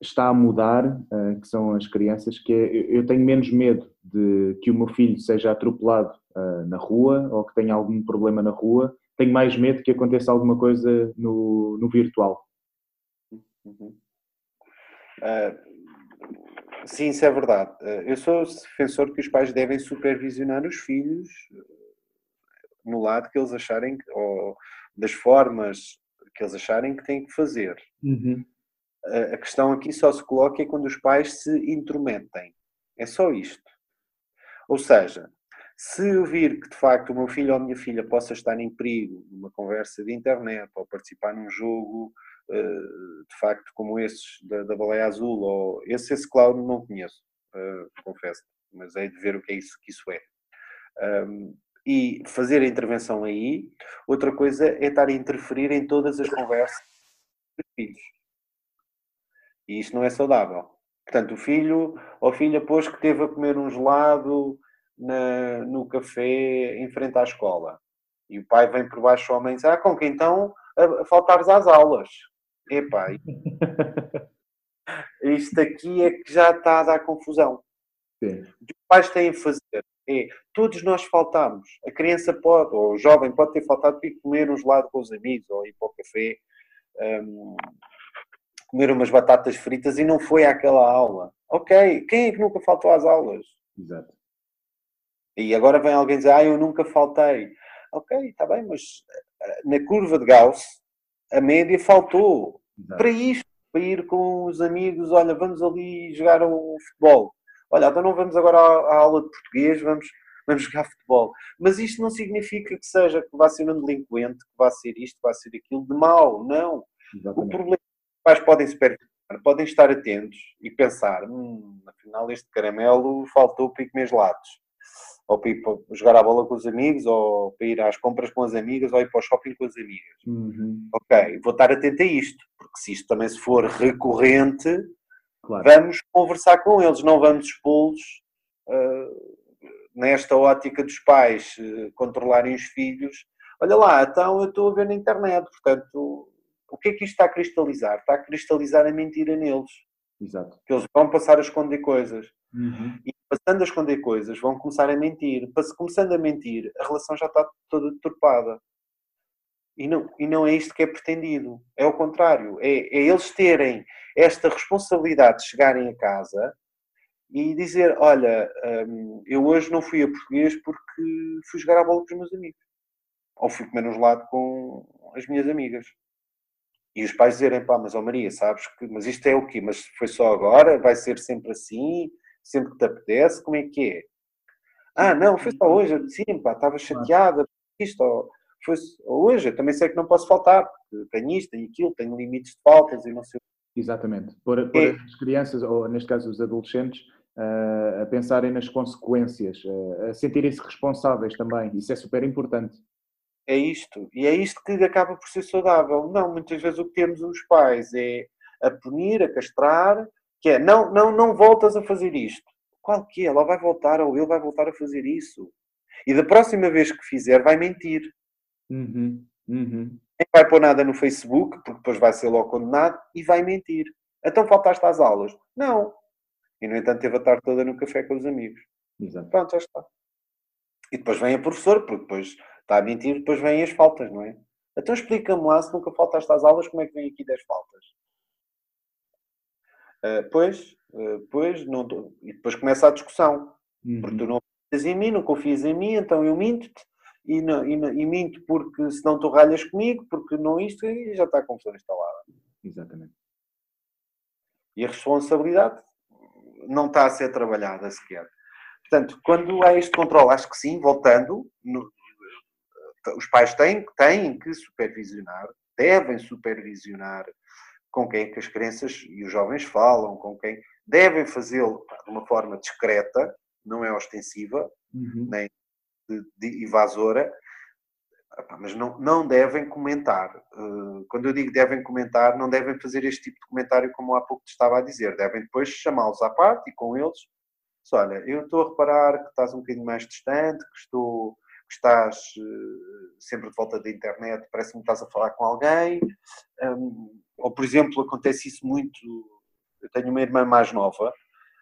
está a mudar, uh, que são as crianças, que é, eu tenho menos medo de que o meu filho seja atropelado uh, na rua ou que tenha algum problema na rua, tenho mais medo que aconteça alguma coisa no, no virtual. Uhum. Uh, sim, isso é verdade. Uh, eu sou defensor que os pais devem supervisionar os filhos no lado que eles acharem, ou, das formas que eles acharem que têm que fazer. Uhum. A, a questão aqui só se coloca é quando os pais se intrometem. É só isto. Ou seja, se eu vir que de facto o meu filho ou a minha filha possa estar em perigo numa conversa de internet ou participar num jogo eh, de facto como esses da, da baleia azul ou esse, esse cloud não conheço, uh, confesso, mas é de ver o que é isso que isso é. E fazer a intervenção aí, outra coisa é estar a interferir em todas as conversas dos filhos. E isto não é saudável. Portanto, o filho ou filha pôs que teve a comer um gelado na, no café em frente à escola. E o pai vem por baixo ao mãe e diz, ah, com que então a, a faltares às aulas. Epá, isto aqui é que já está a dar confusão. Sim. O que os pais têm a fazer é, todos nós faltamos. A criança pode, ou o jovem pode ter faltado para ir comer um gelado com os amigos, ou ir para o café, um, comer umas batatas fritas e não foi àquela aula. Ok, quem é que nunca faltou às aulas? Exato. E agora vem alguém dizer, ah, eu nunca faltei. Ok, está bem, mas eh, na curva de Gauss, a média faltou. Exato. Para isto, para ir com os amigos, olha, vamos ali jogar um futebol. Olha, então não vamos agora à, à aula de português, vamos, vamos jogar futebol. Mas isto não significa que seja, que vá ser um delinquente, que vá ser isto, que vá ser aquilo de mau, não. Exatamente. O problema é que os pais podem se podem estar atentos e pensar, hum, afinal este caramelo faltou para ir comer gelados ou para ir para jogar a bola com os amigos, ou para ir às compras com as amigas, ou ir para o shopping com as amigas. Uhum. Ok, vou estar atento a isto, porque se isto também se for recorrente, claro. vamos conversar com eles, não vamos expô-los uh, nesta ótica dos pais uh, controlarem os filhos. Olha lá, então eu estou a ver na internet, portanto, o que é que isto está a cristalizar? Está a cristalizar a mentira neles. Exato. Que eles vão passar a esconder coisas. Uhum. E passando a esconder coisas, vão começar a mentir. Começando a mentir, a relação já está toda deturpada. E não, e não é isto que é pretendido. É o contrário. É, é eles terem esta responsabilidade de chegarem a casa e dizer: Olha, hum, eu hoje não fui a português porque fui jogar a bola com os meus amigos. Ou fui comer um gelado com as minhas amigas. E os pais dizerem: Pá, mas ó oh Maria, sabes que. Mas isto é o quê? Mas foi só agora? Vai ser sempre assim? Sempre que te apetece, como é que é? Ah, não, foi só hoje, sim, pá, estava chateada, isto, ou, foi hoje, eu também sei que não posso faltar, tenho isto, tenho aquilo, tenho limites de faltas e não sei Exatamente. Pôr, pôr é. as crianças, ou neste caso os adolescentes, uh, a pensarem nas consequências, uh, a sentirem-se responsáveis também. Isso é super importante. É isto. E é isto que acaba por ser saudável. Não, muitas vezes o que temos os pais é a punir, a castrar, que é, não, não, não voltas a fazer isto. Qual que é? Ela vai voltar ou ele vai voltar a fazer isso. E da próxima vez que fizer, vai mentir. Uhum, uhum. Nem vai pôr nada no Facebook, porque depois vai ser logo condenado, e vai mentir. Então faltaste às aulas. Não. E, no entanto, teve a tarde toda no café com os amigos. Exato. Pronto, já está. E depois vem a professora, porque depois está a mentir, depois vêm as faltas, não é? Então explica-me lá, se nunca faltaste às aulas, como é que vem aqui 10 faltas? Uh, pois, uh, pois, não tô... e depois começa a discussão. Uhum. Porque tu não confias em mim, não confias em mim, então eu minto-te e, não, e, não, e, minto porque senão tu ralhas comigo, porque não isto, e já está a confusão instalada. Exatamente. E a responsabilidade não está a ser trabalhada sequer. Portanto, quando há este controle, acho que sim, voltando, no, os pais têm, têm que supervisionar, devem supervisionar com quem que as crianças e os jovens falam, com quem devem fazê-lo de uma forma discreta, não é ostensiva, uhum. nem de, de evasora, mas não, não devem comentar. Eh, quando eu digo devem comentar, não devem fazer este tipo de comentário como há pouco te estava a dizer. Devem depois chamá-los à parte e com eles, olha, eu estou a reparar que estás um bocadinho mais distante, que estou que estás uh, sempre de volta da internet, parece-me que estás a falar com alguém. Um, ou, por exemplo, acontece isso muito. Eu tenho uma irmã mais nova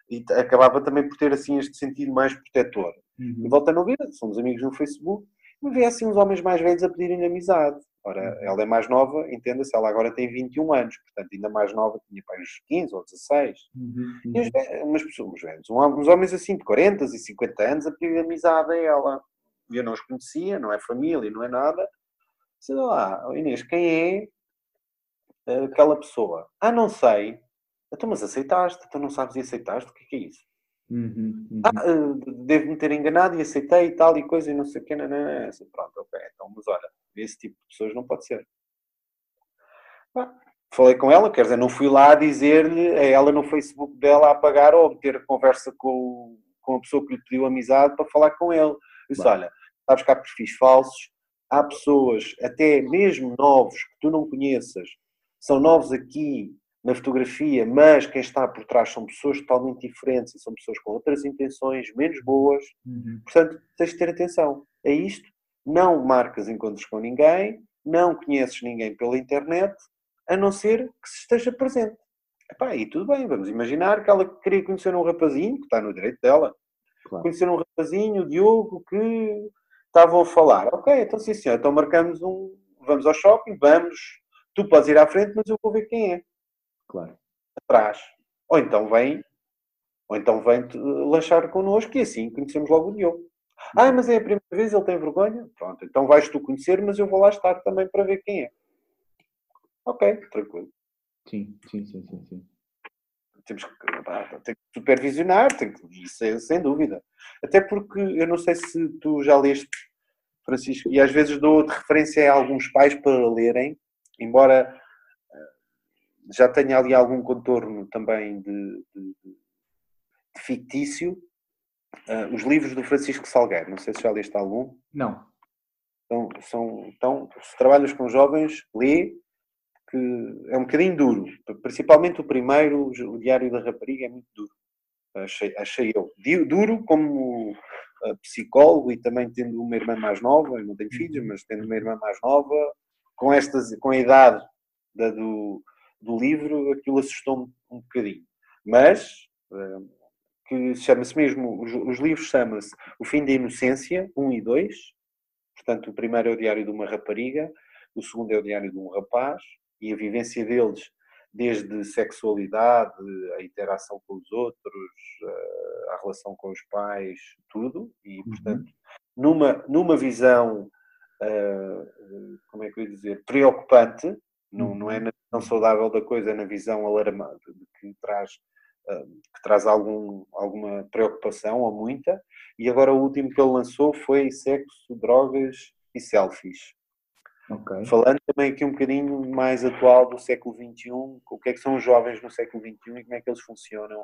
e acabava também por ter assim este sentido mais protetor. Uhum. E volta a não ver, somos amigos no Facebook, e vê assim uns homens mais velhos a pedirem amizade. Ora, uhum. ela é mais nova, entenda-se, ela agora tem 21 anos, portanto, ainda mais nova, tinha para uns 15 ou 16. Uhum. E uns, umas pessoas, uns homens assim de 40 e 50 anos a pedir amizade a ela. Eu não os conhecia, não é família, não é nada. Sei lá, Inês, quem é aquela pessoa? Ah, não sei. Então, mas aceitaste, tu não sabes e aceitaste, o que é, que é isso? Uhum, uhum. Ah, devo-me ter enganado e aceitei e tal e coisa e não sei o que, não, não, não. Pronto, ok, então, mas olha, esse tipo de pessoas não pode ser. Ah, falei com ela, quer dizer, não fui lá dizer-lhe a ela no Facebook dela a apagar ou ter conversa com, com a pessoa que lhe pediu amizade para falar com ele. Eu disse, olha, sabes que há perfis falsos, há pessoas, até mesmo novos, que tu não conheças, são novos aqui na fotografia, mas quem está por trás são pessoas totalmente diferentes e são pessoas com outras intenções, menos boas. Uhum. Portanto, tens de ter atenção. É isto. Não marcas encontros com ninguém, não conheces ninguém pela internet, a não ser que se esteja presente. Epá, e tudo bem, vamos imaginar que ela queria conhecer um rapazinho, que está no direito dela, claro. conhecer um rapazinho, o Diogo, que estavam a falar. Ok, então sim senhor, então marcamos um, vamos ao shopping, vamos, tu podes ir à frente, mas eu vou ver quem é. Claro. Atrás. Ou então vem, ou então vem lanchar connosco e assim conhecemos logo o Diogo. Ah, mas é a primeira vez, ele tem vergonha? Pronto, então vais tu conhecer, mas eu vou lá estar também para ver quem é. Ok, tranquilo. Sim, sim, sim, sim. sim. Temos que, pá, tem que supervisionar, tem que, isso é, sem dúvida. Até porque eu não sei se tu já leste, Francisco, e às vezes dou de referência a alguns pais para lerem, embora já tenha ali algum contorno também de, de, de fictício. Uh, os livros do Francisco Salgueiro, não sei se já leste algum. Não. Então, são, então, se trabalhas com jovens, lê, que é um bocadinho duro. Principalmente o primeiro, o Diário da Rapariga, é muito duro. Achei, achei eu. Duro como uh, psicólogo e também tendo uma irmã mais nova, eu não tenho filhos, uhum. mas tendo uma irmã mais nova, com, estas, com a idade da, do, do livro, aquilo assustou-me um bocadinho. Mas, eh, que chama-se mesmo, os, os livros chama-se O Fim da Inocência, 1 e 2. Portanto, o primeiro é o diário de uma rapariga, o segundo é o diário de um rapaz, e a vivência deles, desde sexualidade, a interação com os outros, eh, a relação com os pais, tudo. E, uhum. portanto, numa, numa visão, eh, como é que eu ia dizer, preocupante, não, não é na visão saudável da coisa, é na visão alarmante, que traz, ah, que traz algum, alguma preocupação ou muita. E agora o último que ele lançou foi Sexo, Drogas e Selfies. Okay. Falando também aqui um bocadinho mais atual do século XXI, o que é que são os jovens no século XXI e como é que eles funcionam,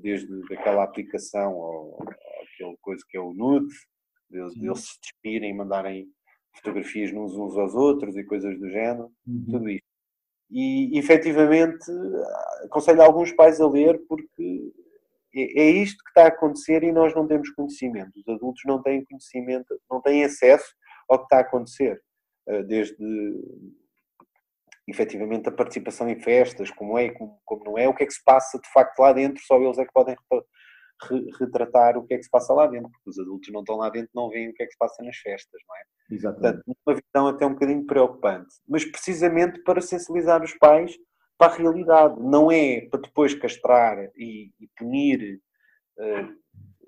desde aquela aplicação ou, aquela coisa que é o nude, deles, deles se despirem e mandarem fotografias uns uns aos outros e coisas do género, uhum. tudo isto. E efetivamente aconselho alguns pais a ler porque é, é isto que está a acontecer e nós não temos conhecimento. Os adultos não têm conhecimento, não têm acesso ao que está a acontecer. Eh, desde efetivamente a participação em festas, como é e como, como não é, o que é que se passa de facto lá dentro, só eles é que podem retratar o que é que se passa lá dentro, porque os adultos não estão lá dentro, não veem o que é que se passa nas festas, não é? Exatamente. Portanto, uma visão até um bocadinho preocupante, mas precisamente para sensibilizar os pais para a realidade, não é para depois castrar e, e punir uh,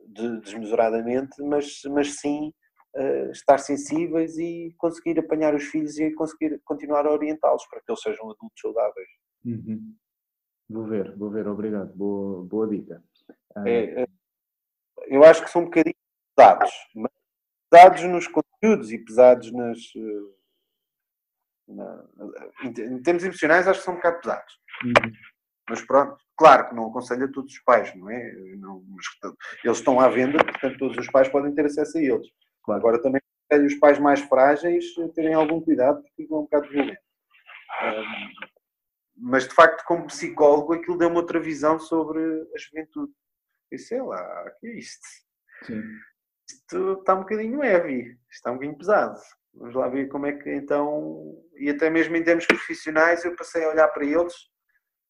de, desmesuradamente, mas, mas sim uh, estar sensíveis e conseguir apanhar os filhos e conseguir continuar a orientá-los para que eles sejam adultos saudáveis. Uhum. Vou ver, vou ver, obrigado, boa, boa dica. É, é, eu acho que são um bocadinho pesados, mas pesados nos conteúdos e pesados nas. Eh, na, em termos emocionais, acho que são um bocado pesados. Uhum. Mas pronto, claro que não aconselho a todos os pais, não é? Não, eles estão à venda, portanto, todos os pais podem ter acesso a eles. Claro. Agora também aconselho os pais mais frágeis a terem algum cuidado, porque é um bocado violento. Um, mas de facto, como psicólogo, aquilo deu-me outra visão sobre a juventude. E sei lá, o que é isto? Sim. Isto está um bocadinho heavy, está um bocadinho pesado. Vamos lá ver como é que então. E até mesmo em termos profissionais, eu passei a olhar para eles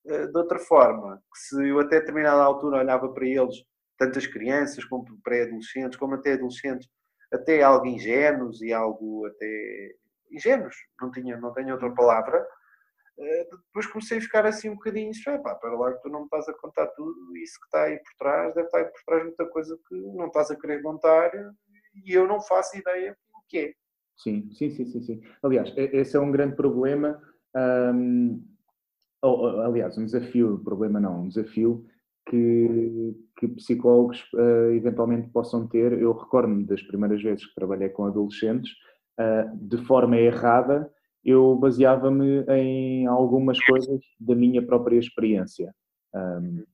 uh, de outra forma. Que se eu até determinada altura olhava para eles, tanto as crianças como pré-adolescentes, como até adolescentes, até algo ingênuos e algo até ingênuos, não, tinha, não tenho outra palavra, eh, depois comecei a ficar assim um bocadinho, pá, para lá que tu não me estás a contar tudo, isso que está aí por trás, deve estar aí por trás muita coisa que não estás a querer contar e eu não faço ideia o que é. Sim, sim, sim, sim, sim. Aliás, esse é um grande problema. Um, aliás, um desafio, problema não, um desafio que, que psicólogos uh, eventualmente possam ter. Eu recordo-me das primeiras vezes que trabalhei com adolescentes, uh, de forma errada, eu baseava-me em algumas coisas da minha própria experiência. Um,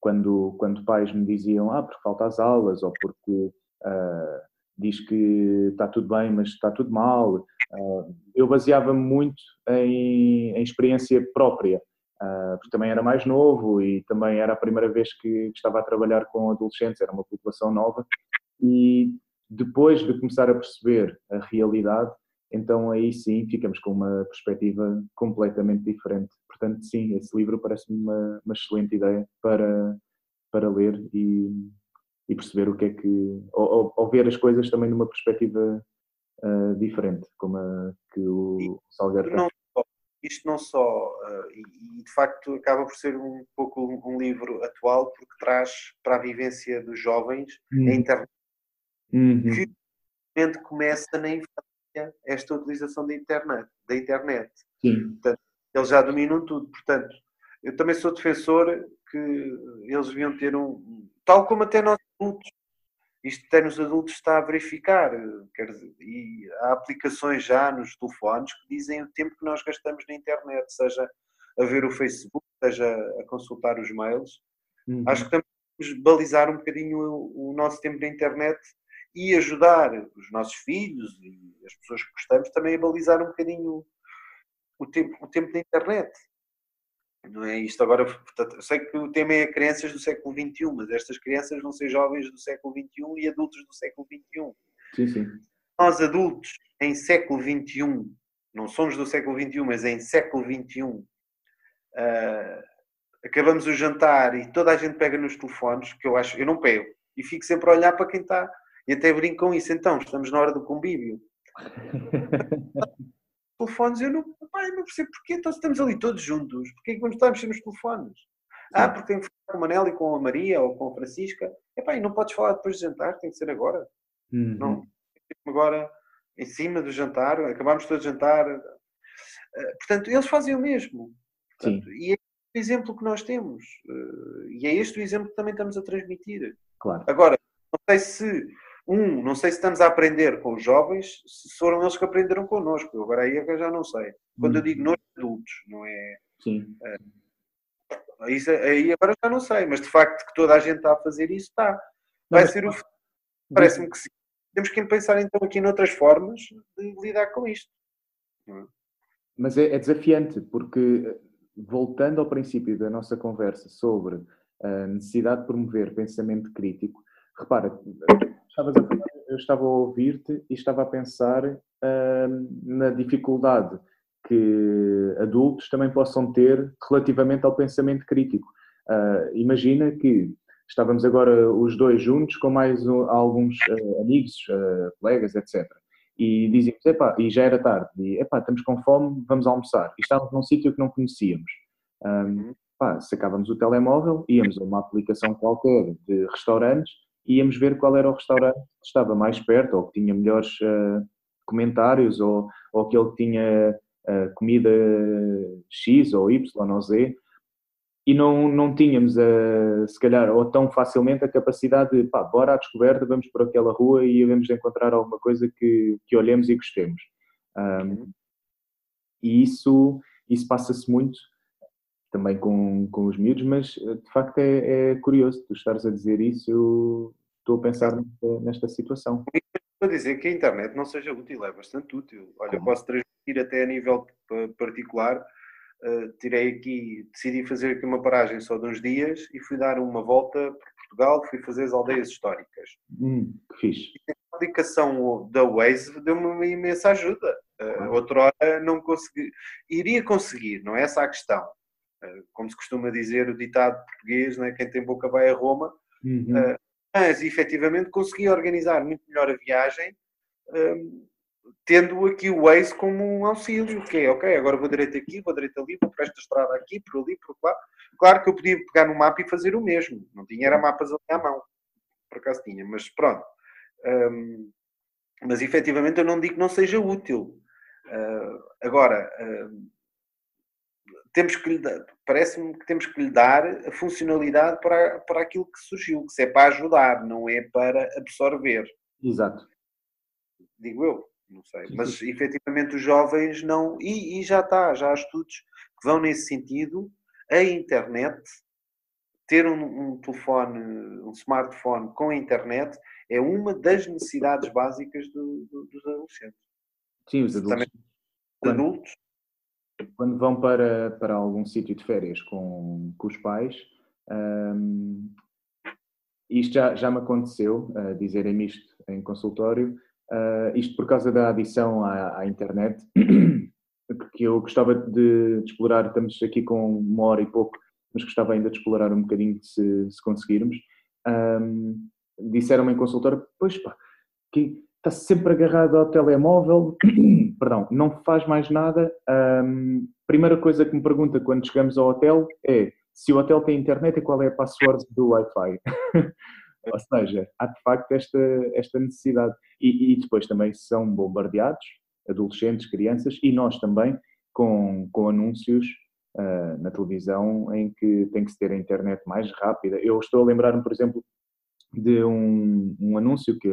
quando, quando pais me diziam, ah, porque falta as aulas, ou porque uh, diz que está tudo bem, mas está tudo mal, eu baseava-me muito em, em experiência própria porque também era mais novo e também era a primeira vez que estava a trabalhar com adolescentes, era uma população nova. E depois de começar a perceber a realidade, então aí sim ficamos com uma perspectiva completamente diferente. Portanto, sim, esse livro parece-me uma, uma, excelente ideia para, para ler e, e perceber o que é que. Ou, ou, ver as coisas também numa perspectiva uh, diferente, como a que o Salgueiro tem isto não só, uh, e, e, de facto acaba por ser um pouco um, um, livro atual, porque traz para a vivência dos jovens uhum. a internet, uhum. que começa na infância esta utilização da internet. Da internet. Sim. Portanto, eles já dominam tudo. Portanto, eu também sou defensor que eles deviam ter um, tal como até nós adultos, isto até nos adultos está a verificar. Quer dizer, e há aplicações já nos telefones que dizem o tempo que nós gastamos na internet, seja a ver o Facebook, seja a consultar os mails. Uhum. Acho que temos balizar um bocadinho o, o nosso tempo na internet e ajudar os nossos filhos e as pessoas que gostamos também a balizar um bocadinho o tempo, o tempo da internet. Não é isto agora, eu sei que o tema é crianças do século XXI, mas estas crianças vão ser jovens do século XXI e adultos do século XXI. Sim, sim. Nós adultos em século XXI, não somos do século XXI, mas em século XXI, uh, ah, acabamos o jantar e toda a gente pega nos telefones, que eu acho, eu não pego, e fico sempre a olhar para quem está, e até brinco com isso, então, estamos na hora do convívio. telefones, eu não, pai, não percebo porquê, então estamos ali todos juntos, porquê que vamos estar a mexer nos telefones? Ah, porque tem que falar com a Manela e com a Maria ou com a Francisca. Epá, e não podes falar depois de jantar, tem que ser agora. Uhum. Não, agora em cima do jantar, acabamos todos de jantar. Eh, portanto, eles fazem o mesmo. Portanto, e é o exemplo que nós temos. Eh, e é este o exemplo que também estamos a transmitir. Claro. Agora, não sei se um, não sei se estamos a aprender com os jovens, se foram eles que aprenderam connosco. Agora aí é eu já não sei. Quando eu digo nos adultos, não é. Sim. Isso, aí agora já não sei, mas de facto que toda a gente está a fazer isso, está. Vai ser o Parece-me que sim. Temos que pensar então aqui noutras formas de lidar com isto. Mas é, é desafiante, porque voltando ao princípio da nossa conversa sobre a necessidade de promover pensamento crítico, repara, eu estava a ouvir-te e estava a pensar uh, na dificuldade que adultos também possam ter relativamente ao pensamento crítico. Uh, imagina que estávamos agora os dois juntos com mais um, alguns uh, amigos, uh, colegas, etc. E dizíamos, epá, e já era tarde, e epá, estamos com fome, vamos almoçar. E estávamos num sítio que não conhecíamos. Um, pá, sacávamos o telemóvel, íamos a uma aplicação qualquer de restaurantes íamos ver qual era o restaurante que estava mais perto ou que tinha melhores comentários ou, ou aquele que tinha comida X ou Y ou Z e não, não tínhamos, uh, se calhar, ou tão facilmente a capacidade de, pá, bora à descoberta, vamos por aquela rua e vamos encontrar alguma coisa que, que olhemos e gostemos. Um, e isso, isso passa-se muito também com, com os miúdos, mas de facto é, é curioso tu estares a dizer isso, eu estou a pensar nesta, nesta situação. Estou a dizer que a internet não seja útil, é bastante útil. Olha, Como? posso transmitir até a nível particular. Uh, tirei aqui, decidi fazer aqui uma paragem só de uns dias e fui dar uma volta por Portugal, fui fazer as aldeias históricas. Hum, que fixe. E a aplicação da Waze deu-me uma imensa ajuda. Uh, outra hora não consegui, iria conseguir, não é essa a questão. Uh, como se costuma dizer o ditado português, né? quem tem boca vai a Roma. Uhum. Uh, mas efetivamente consegui organizar muito melhor a viagem, um, tendo aqui o Waze como um auxílio, que é, ok, agora vou direito aqui, vou direito ali, vou para esta estrada aqui, por ali, por lá. Claro que eu podia pegar no mapa e fazer o mesmo, não tinha era mapas ali à mão, por acaso tinha, mas pronto. Um, mas efetivamente eu não digo que não seja útil. Uh, agora, uh, temos que lhe dar, parece-me que temos que lhe dar a funcionalidade para, para aquilo que surgiu, que se é para ajudar, não é para absorver. Exato. Digo eu, não sei. Mas efetivamente os jovens não. E, e já está, já há estudos que vão nesse sentido. A internet, ter um, um telefone, um smartphone com a internet, é uma das necessidades básicas do, do, dos adolescentes. Sim, os adultos. Também, quando, adultos. Quando vão para, para algum sítio de férias com, com os pais, hum, isto já, já me aconteceu, uh, dizerem-me isto em consultório, uh, isto por causa da adição à, à, internet, que eu gostava de, de, explorar, estamos aqui com uma hora e pouco, mas gostava ainda de explorar um bocadinho se, se conseguirmos. Um, disseram-me em consultório, pois pá, que está sempre agarrado ao telemóvel, perdão, não faz mais nada. Um, primeira coisa que me pergunta quando chegamos ao hotel é se o hotel tem internet e qual é a password do Wi-Fi. Ou seja, há de facto esta, esta necessidade. E, e, depois também são bombardeados, adolescentes, crianças, e nós também, com, com anúncios uh, na televisão em que tem que se ter a internet mais rápida. Eu estou a lembrar-me, por exemplo, de um, um anúncio que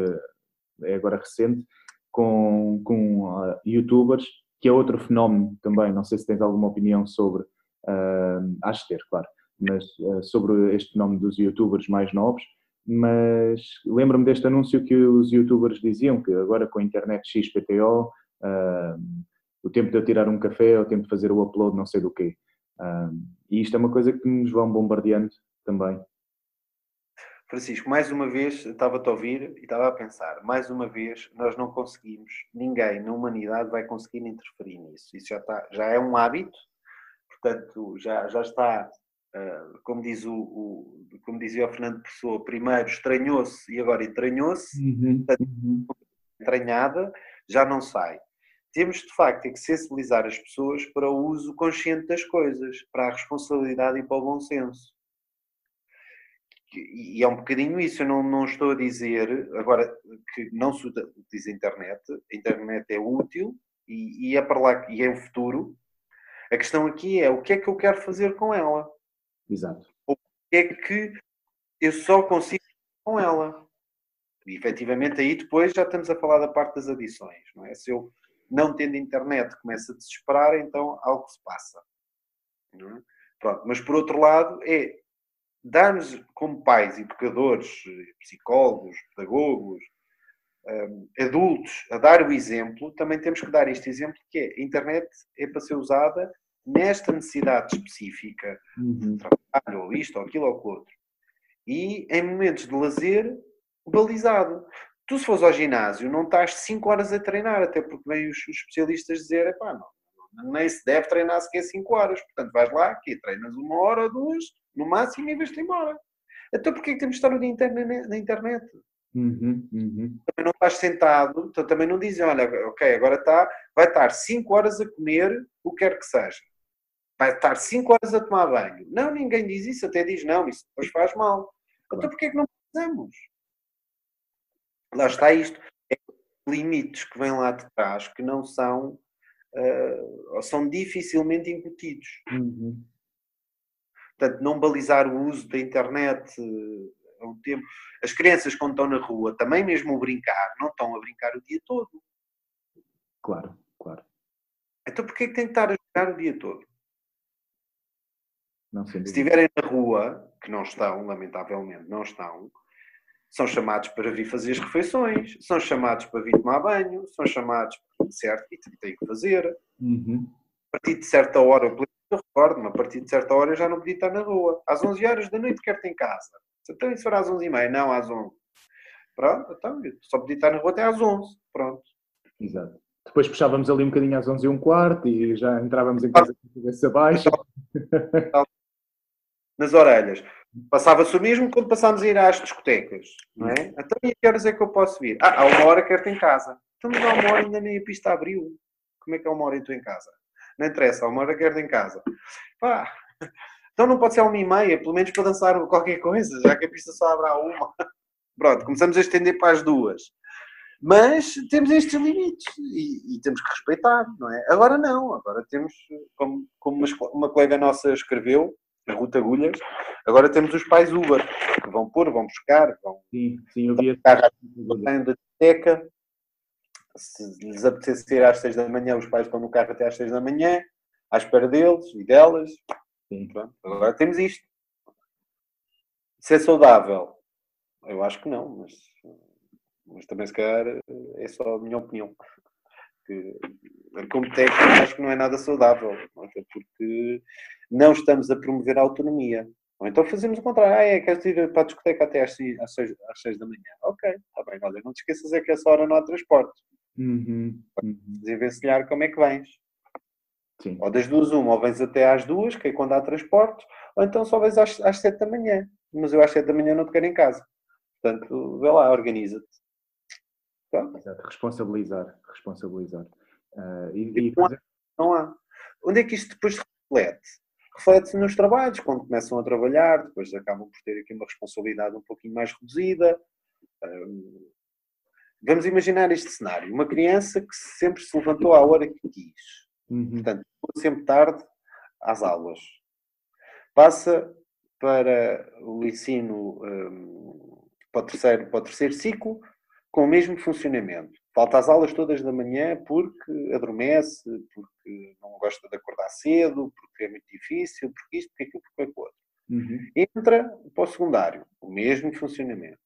é agora recente, com, com uh, youtubers, que é outro fenómeno também, não sei se tens alguma opinião sobre, uh, acho de ter, claro, mas uh, sobre este fenómeno dos youtubers mais novos, mas lembro-me deste anúncio que os youtubers diziam que agora com a internet XPTO, uh, o tempo de eu tirar um café o tempo de fazer o upload não sei do quê. Uh, e isto é uma coisa que nos vão bombardeando também. Francisco, mais uma vez estava-te a ouvir e estava a pensar, mais uma vez nós não conseguimos, ninguém na humanidade vai conseguir interferir nisso. Isso já, está, já é um hábito, portanto já, já está, como, diz o, o, como dizia o Fernando Pessoa, primeiro estranhou-se e agora entranhou-se, uhum. uhum. entranhada, já não sai. Temos de facto é que sensibilizar as pessoas para o uso consciente das coisas, para a responsabilidade e para o bom senso e é um bocadinho isso, eu não, não estou a dizer agora que não se utiliza a internet, a internet é útil e, e, é para lá e é o futuro. A questão aqui é o que é que eu quero fazer com ela? Exato. Ou é que eu só consigo com ela? E efetivamente aí depois já estamos a falar da parte das adições, não é? Se eu não tendo internet começo a desesperar, então algo se passa. É? Pronto, mas por outro lado é dar-nos como pais, educadores, psicólogos, pedagogos, um, adultos, a dar o exemplo, também temos que dar este exemplo que é a internet é para ser usada nesta necessidade específica, uhum. trabalho, ou isto, ou aquilo, ou outro. E em momentos de lazer, balizado. Tu, se fores ao ginásio, não estás 5 horas a treinar, até porque vêm os, os especialistas dizer, pá, não, nem se deve treinar sequer 5 horas. Portanto, vais lá, aqui treinas uma hora ou duas, no máximo, e vais-te embora. Então, porquê que temos de estar o dia inteiro na internet? Uhum, uhum. Também não estás sentado, então também não dizem, olha, ok, agora está, vai estar 5 horas a comer o que quer que seja. Vai estar 5 horas a tomar banho. Não, ninguém diz isso, até diz não, isso depois faz mal. Então, claro. Então porquê que não precisamos? Lá está isto. É limites que vêm lá de trás que não são, uh, são dificilmente incutidos. Uhum. Portanto, não balizar o uso da internet a um tempo. As crianças, quando estão na rua, também mesmo a brincar, não estão a brincar o dia todo. Claro, claro. Então, porquê é que têm que estar a jogar o dia todo? Não, Se estiverem na rua, que não estão, lamentavelmente, não estão, são chamados para vir fazer as refeições, são chamados para vir tomar banho, são chamados, certo, e têm que fazer. Uhum. A partir de certa hora, eu recordo-me, a partir de certa hora eu já não podia estar na rua. Às 11 horas da noite quero ter em casa. Então isso for às 11 e meia, não às 11. Pronto, então só podia estar na rua até às 11. Pronto. Exato. Depois puxávamos ali um bocadinho às 11 e um quarto e já entrávamos em casa com a cabeça baixa. Nas orelhas. Passava-se o mesmo quando passámos a ir às discotecas, não é? Então, e a que horas é que eu posso vir? Ah, há uma hora quero ter em casa. Então, mas há uma hora ainda nem a pista abriu. Como é que há uma hora e estou em casa? não interessa, uma hora quero em casa. Pá, então não pode ser uma e meia, pelo menos para dançar qualquer coisa, já que a pista só abre a uma. Pronto, começamos a estender para as duas. Mas temos estes limites e, e, temos que respeitar, não é? Agora não, agora temos, como, como uma, uma colega nossa escreveu, Ruta Agulhas, agora temos os pais Uber, que vão pôr, vão buscar, vão sim, sim, eu vi a da. Se lhes apetecer às seis da manhã, os pais estão no carro até às seis da manhã, à espera deles e delas. Sim. Agora temos isto. Se é saudável, eu acho que não, mas, mas também se calhar é só a minha opinião. Que, como técnico, acho que não é nada saudável, até porque não estamos a promover a autonomia. Ou então fazemos o contrário. Ah, é, queres ir para a discoteca até às, às, seis, às seis da manhã. Ok, está bem, olha, não te esqueças é que essa hora não há transporte. Uhum, uhum. Desenvencilhar como é que vens. Sim. Ou das duas, uma, ou vens até às duas, que é quando há transporte, ou então só vens às, às sete da manhã. Mas eu às sete da manhã não te quero em casa. Portanto, vê lá, organiza-te. Exato, responsabilizar. responsabilizar. Uh, e, e não, há, não há. Onde é que isto depois reflete? Reflete-se nos trabalhos, quando começam a trabalhar, depois acabam por ter aqui uma responsabilidade um pouquinho mais reduzida. Vamos imaginar este cenário: uma criança que sempre se levantou à hora que quis Uhum. Portanto, sempre tarde às aulas. Passa para o ensino para, o terceiro, para o terceiro ciclo com o mesmo funcionamento. Falta as aulas todas da manhã porque adormece, porque não gosta de acordar cedo, porque é muito difícil, porque isto, porque aquilo, porque aquilo outro. Uhum. Entra para o secundário, o mesmo funcionamento.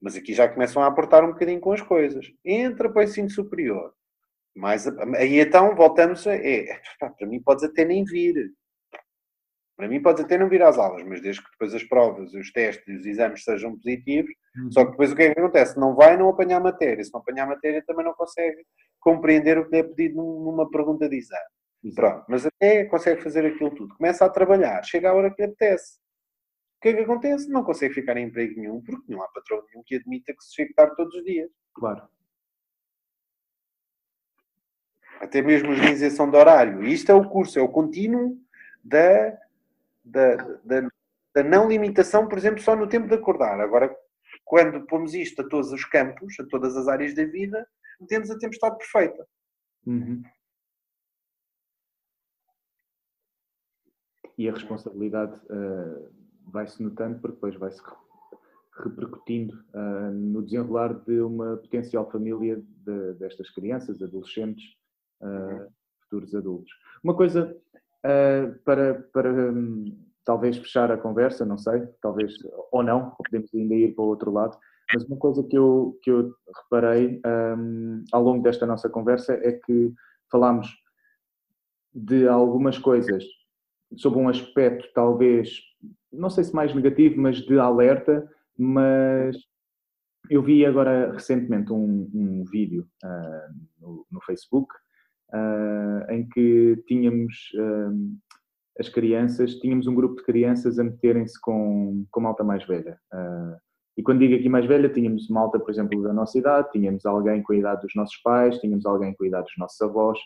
Mas aqui já começam a aportar um bocadinho com as coisas. Entra para o ensino superior. Mas aí então voltamos a. É, para mim podes até nem vir. Para mim podes até não vir às aulas, mas desde que depois as provas, os testes e os exames sejam positivos, uhum. só que depois o que é que acontece? Não vai não apanhar matéria. Se não apanhar matéria também não consegue compreender o que lhe é pedido numa pergunta de exame. Exato. Pronto, mas até consegue fazer aquilo tudo. Começa a trabalhar, chega a hora que lhe apetece. O que é que acontece? Não consegue ficar em emprego nenhum, porque não há patrão nenhum que admita que se chegue tarde todos os dias. Claro até mesmo organização de horário. Isto é o curso, é o contínuo da, da, da, da, não limitação, por exemplo, só no tempo de acordar. Agora, quando pomos isto a todos os campos, a todas as áreas da vida, temos a tempestade perfeita. Uhum. E a responsabilidade uh, vai-se notando porque depois vai-se repercutindo uh, no desenrolar de uma potencial família de, destas crianças, adolescentes, uh, futuros adultos. Uma coisa uh, para, para um, talvez fechar a conversa, não sei, talvez ou não, podemos ainda ir para o outro lado, mas uma coisa que eu, que eu reparei um, ao longo desta nossa conversa é que falámos de algumas coisas sob um aspecto talvez, não sei se mais negativo, mas de alerta, mas eu vi agora recentemente um, um vídeo uh, no, no, Facebook uh, em que tínhamos uh, as crianças, tínhamos um grupo de crianças a meterem-se com, com malta mais velha. Uh, e quando digo aqui mais velha, tínhamos malta, por exemplo, da nossa idade, tínhamos alguém com a idade dos nossos pais, tínhamos alguém com a idade dos nossos avós,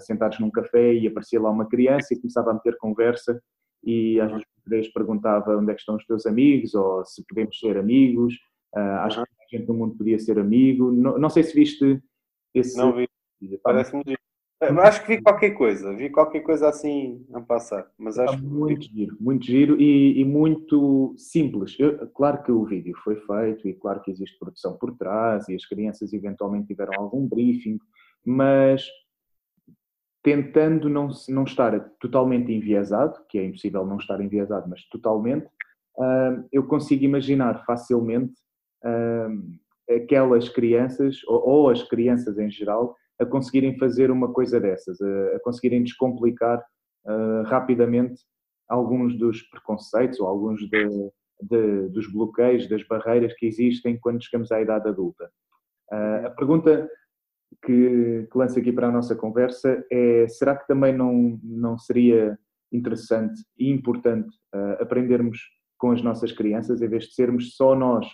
sentados num café e aparecia lá uma criança e começava a meter conversa e às vezes perguntava onde é que estão os teus amigos ou se podemos ser amigos. Uh, acho que a gente no mundo podia ser amigo. Não, não sei se viste esse. Não vi. Parece-me Acho que vi qualquer coisa, vi qualquer coisa assim a passar, mas acho muito giro, muito giro e, e muito simples. Eu, claro que o vídeo foi feito e claro que existe produção por trás e as crianças eventualmente tiveram algum briefing, mas tentando não, não estar totalmente enviesado, que é impossível não estar enviesado, mas totalmente, uh, eu consigo imaginar facilmente uh, aquelas crianças, ou, ou as crianças em geral, a conseguirem fazer uma coisa dessas, a, a conseguirem descomplicar uh, rapidamente alguns dos preconceitos ou alguns de, de, dos bloqueios, das barreiras que existem quando chegamos à idade adulta. Uh, a pergunta que, que lanço aqui para a nossa conversa é: será que também não, não seria interessante e importante uh, aprendermos com as nossas crianças, em vez de sermos só nós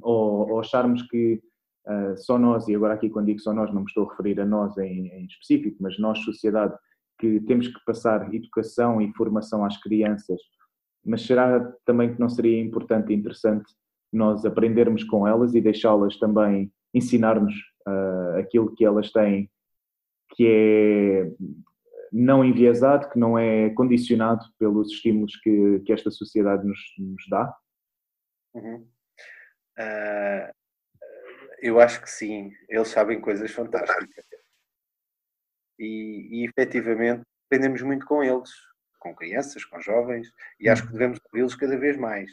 ou, ou acharmos que uh, só nós, e agora aqui quando digo só nós não me estou a referir a nós em, em específico, mas nós, sociedade, que temos que passar educação e formação às crianças, mas será também que não seria importante e interessante nós aprendermos com elas e deixá-las também ensinar-nos uh, aquilo que elas têm, que é não enviesado, que não é condicionado pelos estímulos que, que esta sociedade nos, nos dá? Uhum. Uh, eu acho que sim, eles sabem coisas fantásticas. E, e efetivamente aprendemos muito com eles, com crianças, com jovens, e acho que devemos ouvi-los cada vez mais.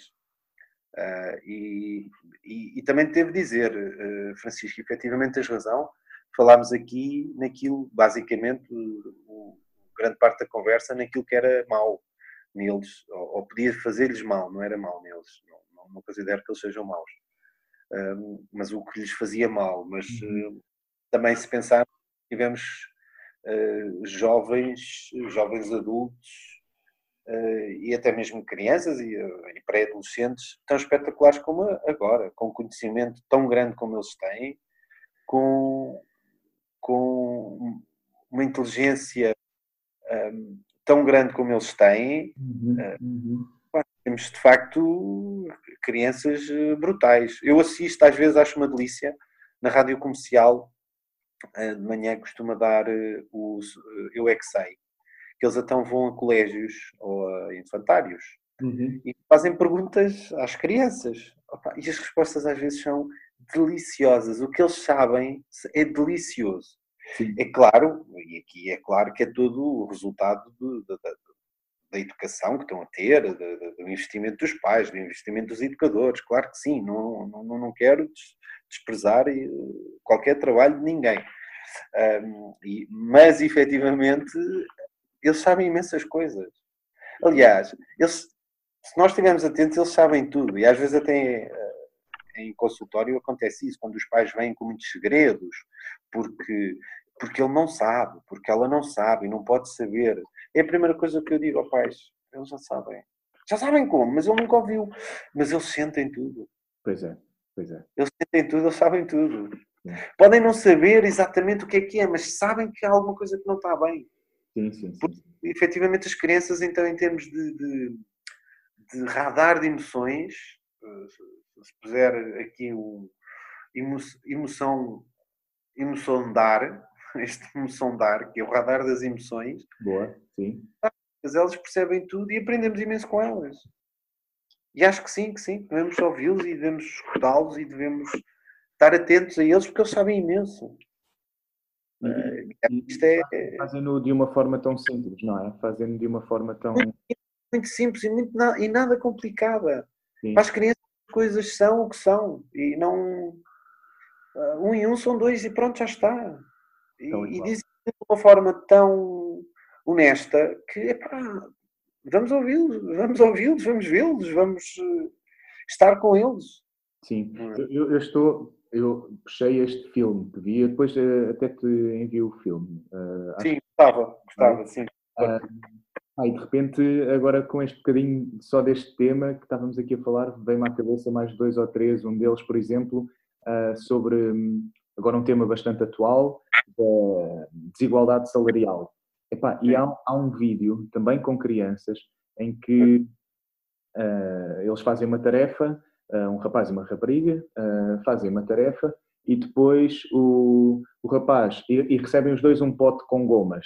Uh, e, e, e, também devo dizer, uh, Francisco, efetivamente tens razão, falámos aqui naquilo, basicamente, o, o, grande parte da conversa, naquilo que era mau neles, ou, ou podia fazer-lhes mal, não era mal neles, não, não, não, considero que eles sejam maus, mas o que lhes fazia mal. Mas uhum. também, se pensar, tivemos jovens, jovens adultos, uh, e até mesmo crianças e, pré-adolescentes tão espetaculares como agora, com conhecimento tão grande como eles têm, com, com uma inteligência um, tão grande como eles têm. Uhum, uh, uhum. Temos de facto crianças brutais. Eu assisto, às vezes acho uma delícia, na rádio comercial, de manhã costuma dar os Eu É Que Sei que eles então vão a colégios ou a infantários uhum. e fazem perguntas às crianças. Opa, e as respostas às vezes são deliciosas. O que eles sabem é delicioso. Sim. É claro, e aqui é claro que é todo o resultado de, de, da educação que estão a ter, do investimento dos pais, do investimento dos educadores. Claro que sim, não, não, não quero desprezar qualquer trabalho de ninguém. Mas efetivamente eles sabem imensas coisas. Aliás, eles, se nós estivermos atentos, eles sabem tudo. E às vezes até eh, em consultório acontece isso, quando os pais vêm com muitos segredos, porque, porque ele não sabe, porque ela não sabe e não pode saber. É a primeira coisa que eu digo aos pais, eles já sabem. Já sabem como, mas ele nunca ouviu. Mas eles sentem tudo. Pois é, pois é. Eles sentem tudo, eles sabem tudo. Podem não saber exatamente o que é que é, mas sabem que há alguma coisa que não está bem. Sim, sim, sim. Porque, efetivamente, as crianças, então, em termos de, de, de radar de emoções, eh, se puser aqui um emoção, emoção dar, este emoção dar, que é o radar das emoções. Boa, sim. Mas elas percebem tudo e aprendemos imenso com elas. E acho que sim, que sim, devemos ouvi-los e devemos escutá-los e devemos estar atentos a eles porque eles sabem imenso. E, isto é, Fazem-no de uma forma tão simples, não é? Fazem-no de uma forma tão. Muito, muito simples e, muito, e nada complicada. Sim. Para as crianças, as coisas são o que são. E não. Ah, um e um são dois e pronto, já está. E, e dizem de uma forma tão honesta que, epá, vamos ouvi-los, vamos ouvi-los, vamos vê-los, vamos eh, estar com eles. Sim, é? eu, eu, estou, eu puxei este filme que vi, depois uh, até te envio o filme. Uh, sim, gostava, gostava, sim. Uh, e de repente, agora com este bocadinho só deste tema que estávamos aqui a falar, veio-me à cabeça mais dois ou três, um deles, por exemplo, uh, sobre, um, agora um tema bastante atual, da desigualdade salarial. Epá, e há, há, um vídeo, também com crianças, em que uh, eles fazem uma tarefa uh, um rapaz e uma rapariga, uh, fazem uma tarefa e depois o, o rapaz, e, e, recebem os dois um pote com gomas.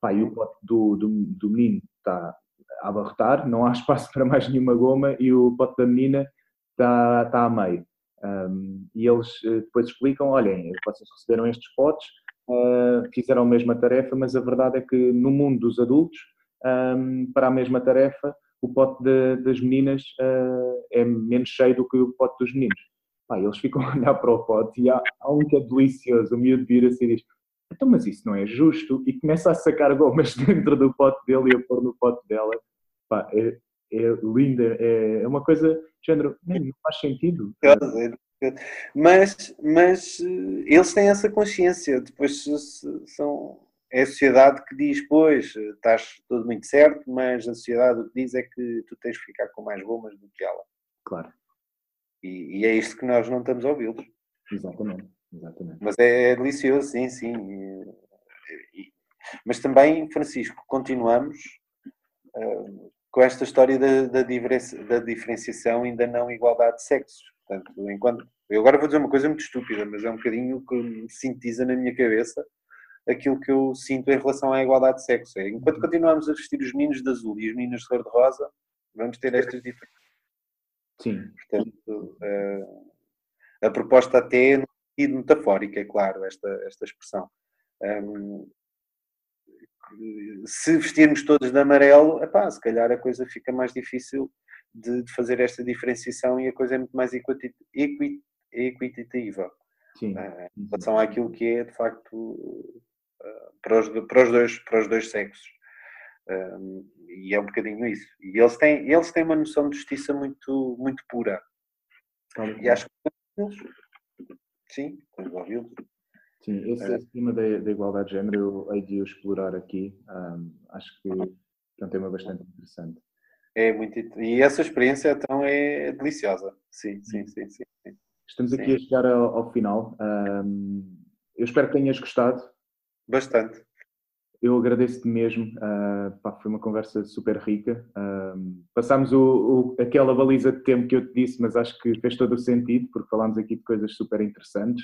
Pá, e o pote do, do, do menino está a abarrotar, não há espaço para mais nenhuma goma e o pote da menina está, está a meio. Um, e eles uh, depois explicam: olhem, vocês receberam estes potes, uh, fizeram a mesma tarefa, mas a verdade é que no mundo dos adultos, um, para a mesma tarefa, o pote de, das meninas uh, é menos cheio do que o pote dos meninos. Pá, eles ficam a olhar para o pote e há, há um que é delicioso, o miúdo vira assim e diz então, mas isso não é justo, e começa a sacar gomas dentro do pote dele e a pôr no pote dela. Pá, é, é linda, é, é uma coisa género, não faz sentido. Mas, mas eh, eles têm essa consciência, depois são é a sociedade que diz, pois, estás tudo muito certo, mas a sociedade o que diz é que tu tens que ficar com mais gomas do que ela. Claro. E, e é isto que nós não estamos a ouvi-los. Exatamente, exatamente. Mas é, é delicioso, sim, sim. E, e, mas também, Francisco, continuamos uh, com esta história da, da, da, diferenciação e da não igualdade de sexos. Portanto, enquanto Eu agora vou dizer uma coisa muito estúpida, mas é um bocadinho que sintetiza na minha cabeça aquilo que eu sinto em relação à igualdade de sexo. É, enquanto continuarmos a vestir os meninos de azul e os meninos de cor-de-rosa, vamos ter estas diferenças. Sim. Portanto, uh, a proposta até é no sentido metafórico, é claro, esta, esta expressão. Um, se vestirmos todos de amarelo, epá, se calhar a coisa fica mais difícil de, de fazer esta diferenciação e a coisa é muito mais equitativa. Sim. Uh, em relação àquilo que é, de facto, uh, para, os, para, os dois, para os dois sexos. Um, e é um bocadinho isso. E eles têm, eles têm uma noção de justiça muito, muito pura. e acho que sim, ouvi-los. Sim, esse, é. esse tema da, da, igualdade de género eu hei de explorar aqui. Um, acho que é um tema bastante interessante. É muito e essa experiência então é deliciosa. Sim, sim, sim, sim. sim. Estamos aqui sim. a chegar ao, ao final. Um, eu espero que tenhas gostado. Bastante. Eu agradeço-te mesmo. Uh, pá, foi uma conversa super rica. Passámos o, o, aquela baliza de tempo que eu te disse, mas acho que fez todo o sentido, porque falámos aqui de coisas super interessantes.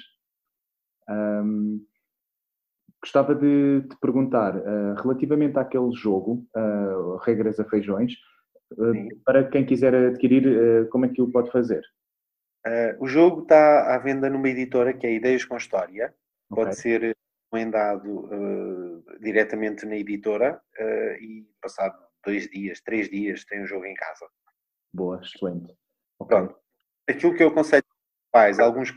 Um, gostava de te perguntar, uh, relativamente àquele jogo, uh, Regras a Feijões, uh, para quem quiser adquirir, como é que o pode fazer? o jogo está à venda numa editora que é Ideias com História, okay. pode ser encomendado diretamente na editora e passado dois dias, três dias, tem o jogo em casa. Boa, excelente. Okay. Pronto. Aquilo que eu aconselho pais, alguns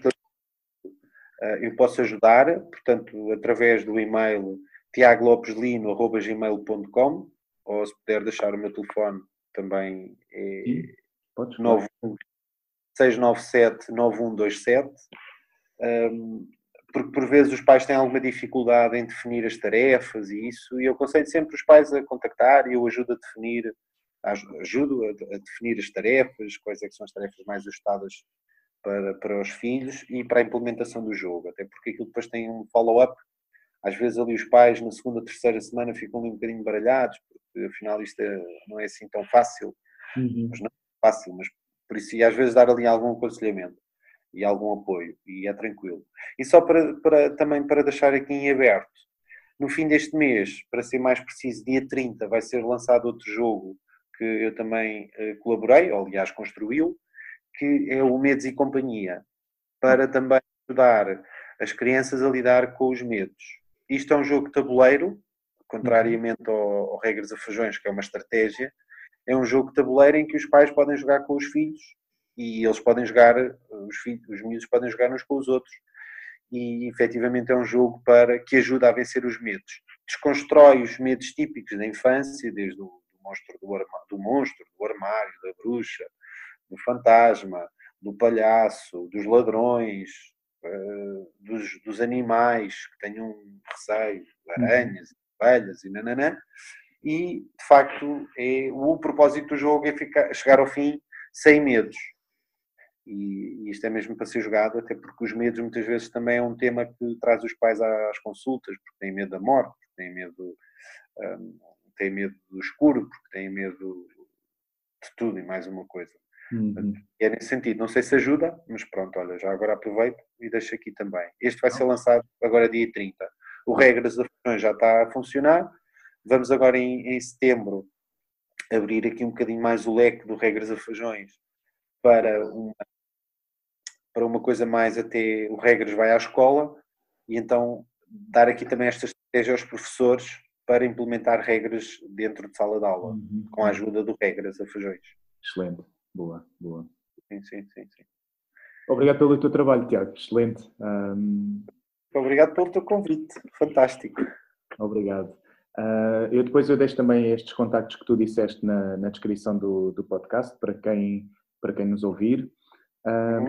eu posso ajudar, portanto, através do e-mail tiagolopeslino.gmail.com ou se puder deixar o meu telefone também é 697-9127 um, porque por vezes os pais têm alguma dificuldade em definir as tarefas e isso, e eu aconselho sempre os pais a contactar e eu ajudo a definir, ajudo a, a definir as tarefas, quais é são as tarefas mais ajustadas para, para os filhos e para a implementação do jogo, até porque aquilo depois tem um follow-up. Às vezes ali os pais na segunda, terceira semana ficam ali um bocadinho baralhados, porque afinal isto é, não é assim tão fácil, uhum. mas não é fácil, mas por isso e às vezes dar ali algum aconselhamento e algum apoio e é tranquilo. E só para, para também para deixar aqui em aberto, no fim deste mês, para ser mais preciso, dia 30, vai ser lançado outro jogo que eu também uh, colaborei, ou aliás construiu, que é o Medos e Companhia, para também ajudar as crianças a lidar com os medos. Isto é um jogo de tabuleiro, contrariamente ao, ao Regras a Feijões, que é uma estratégia, é um jogo de tabuleiro em que os pais podem jogar com os filhos e eles podem jogar, os filhos, os miúdos podem jogar uns com os outros. E efetivamente é um jogo para que ajuda a vencer os medos. Desconstrói os medos típicos da infância, desde o do monstro do, armário, do monstro, do armário, da bruxa, do fantasma, do palhaço, dos ladrões, uh, dos, dos, animais que tenham receio, uhum. aranhas, velhas e nananã. E, de facto, é, o propósito do jogo é ficar, chegar ao fim sem medos. E, e isto é mesmo para ser jogado, até porque os medos muitas vezes também é um tema que traz os pais às consultas, porque têm medo da morte, porque têm medo, um, têm medo do escuro, porque têm medo de tudo e mais uma coisa. Uhum. É nesse sentido. Não sei se ajuda, mas pronto, olha, já agora aproveito e deixo aqui também. Este vai ser lançado agora dia 30. O Regras da Fusão já está a funcionar. Vamos agora em, em, setembro abrir aqui um bocadinho mais o leque do Regras a Feijões para uma, para uma coisa mais até o Regras vai à escola e então dar aqui também esta estratégia aos professores para implementar regras dentro de sala de aula, uhum. com a ajuda do Regras a Feijões. Excelente. Boa, boa. Sim, sim, sim. sim. Obrigado pelo teu trabalho, Tiago. Excelente. Um... Obrigado pelo teu convite. Fantástico. Obrigado. Uh, eu depois eu deixo também estes contactos que tu disseste na, na descrição do, do podcast para quem, para quem nos ouvir. Uh,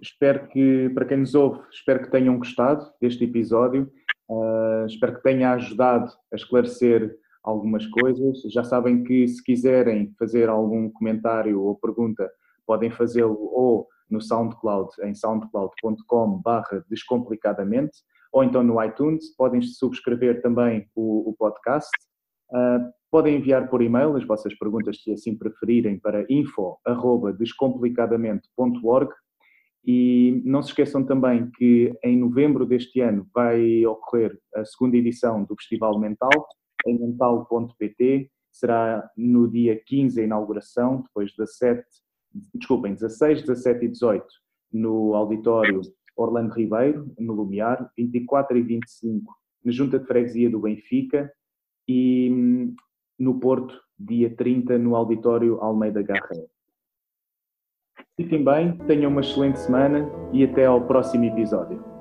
espero que, para quem nos ouve, espero que tenham gostado deste episódio. Uh, espero que tenha ajudado a esclarecer algumas coisas. Já sabem que se quiserem fazer algum comentário ou pergunta, podem fazê-lo ou no SoundCloud, em soundcloud.com descomplicadamente, ou então no iTunes, podem subscrever também o, o podcast. Uh, podem enviar por e-mail as vossas perguntas, se assim preferirem, para info.descomplicadamente.org E não se esqueçam também que em novembro deste ano vai ocorrer a segunda edição do Festival Mental, em mental.pt. Será no dia 15 a inauguração, depois 17, desculpem, 16, 17 e 18 no auditório Orlando Ribeiro, no Lumiar, 24 e 25 na Junta de Freguesia do Benfica e no Porto, dia 30, no auditório Almeida Garré. Fiquem bem, tenham uma excelente semana e até ao próximo episódio.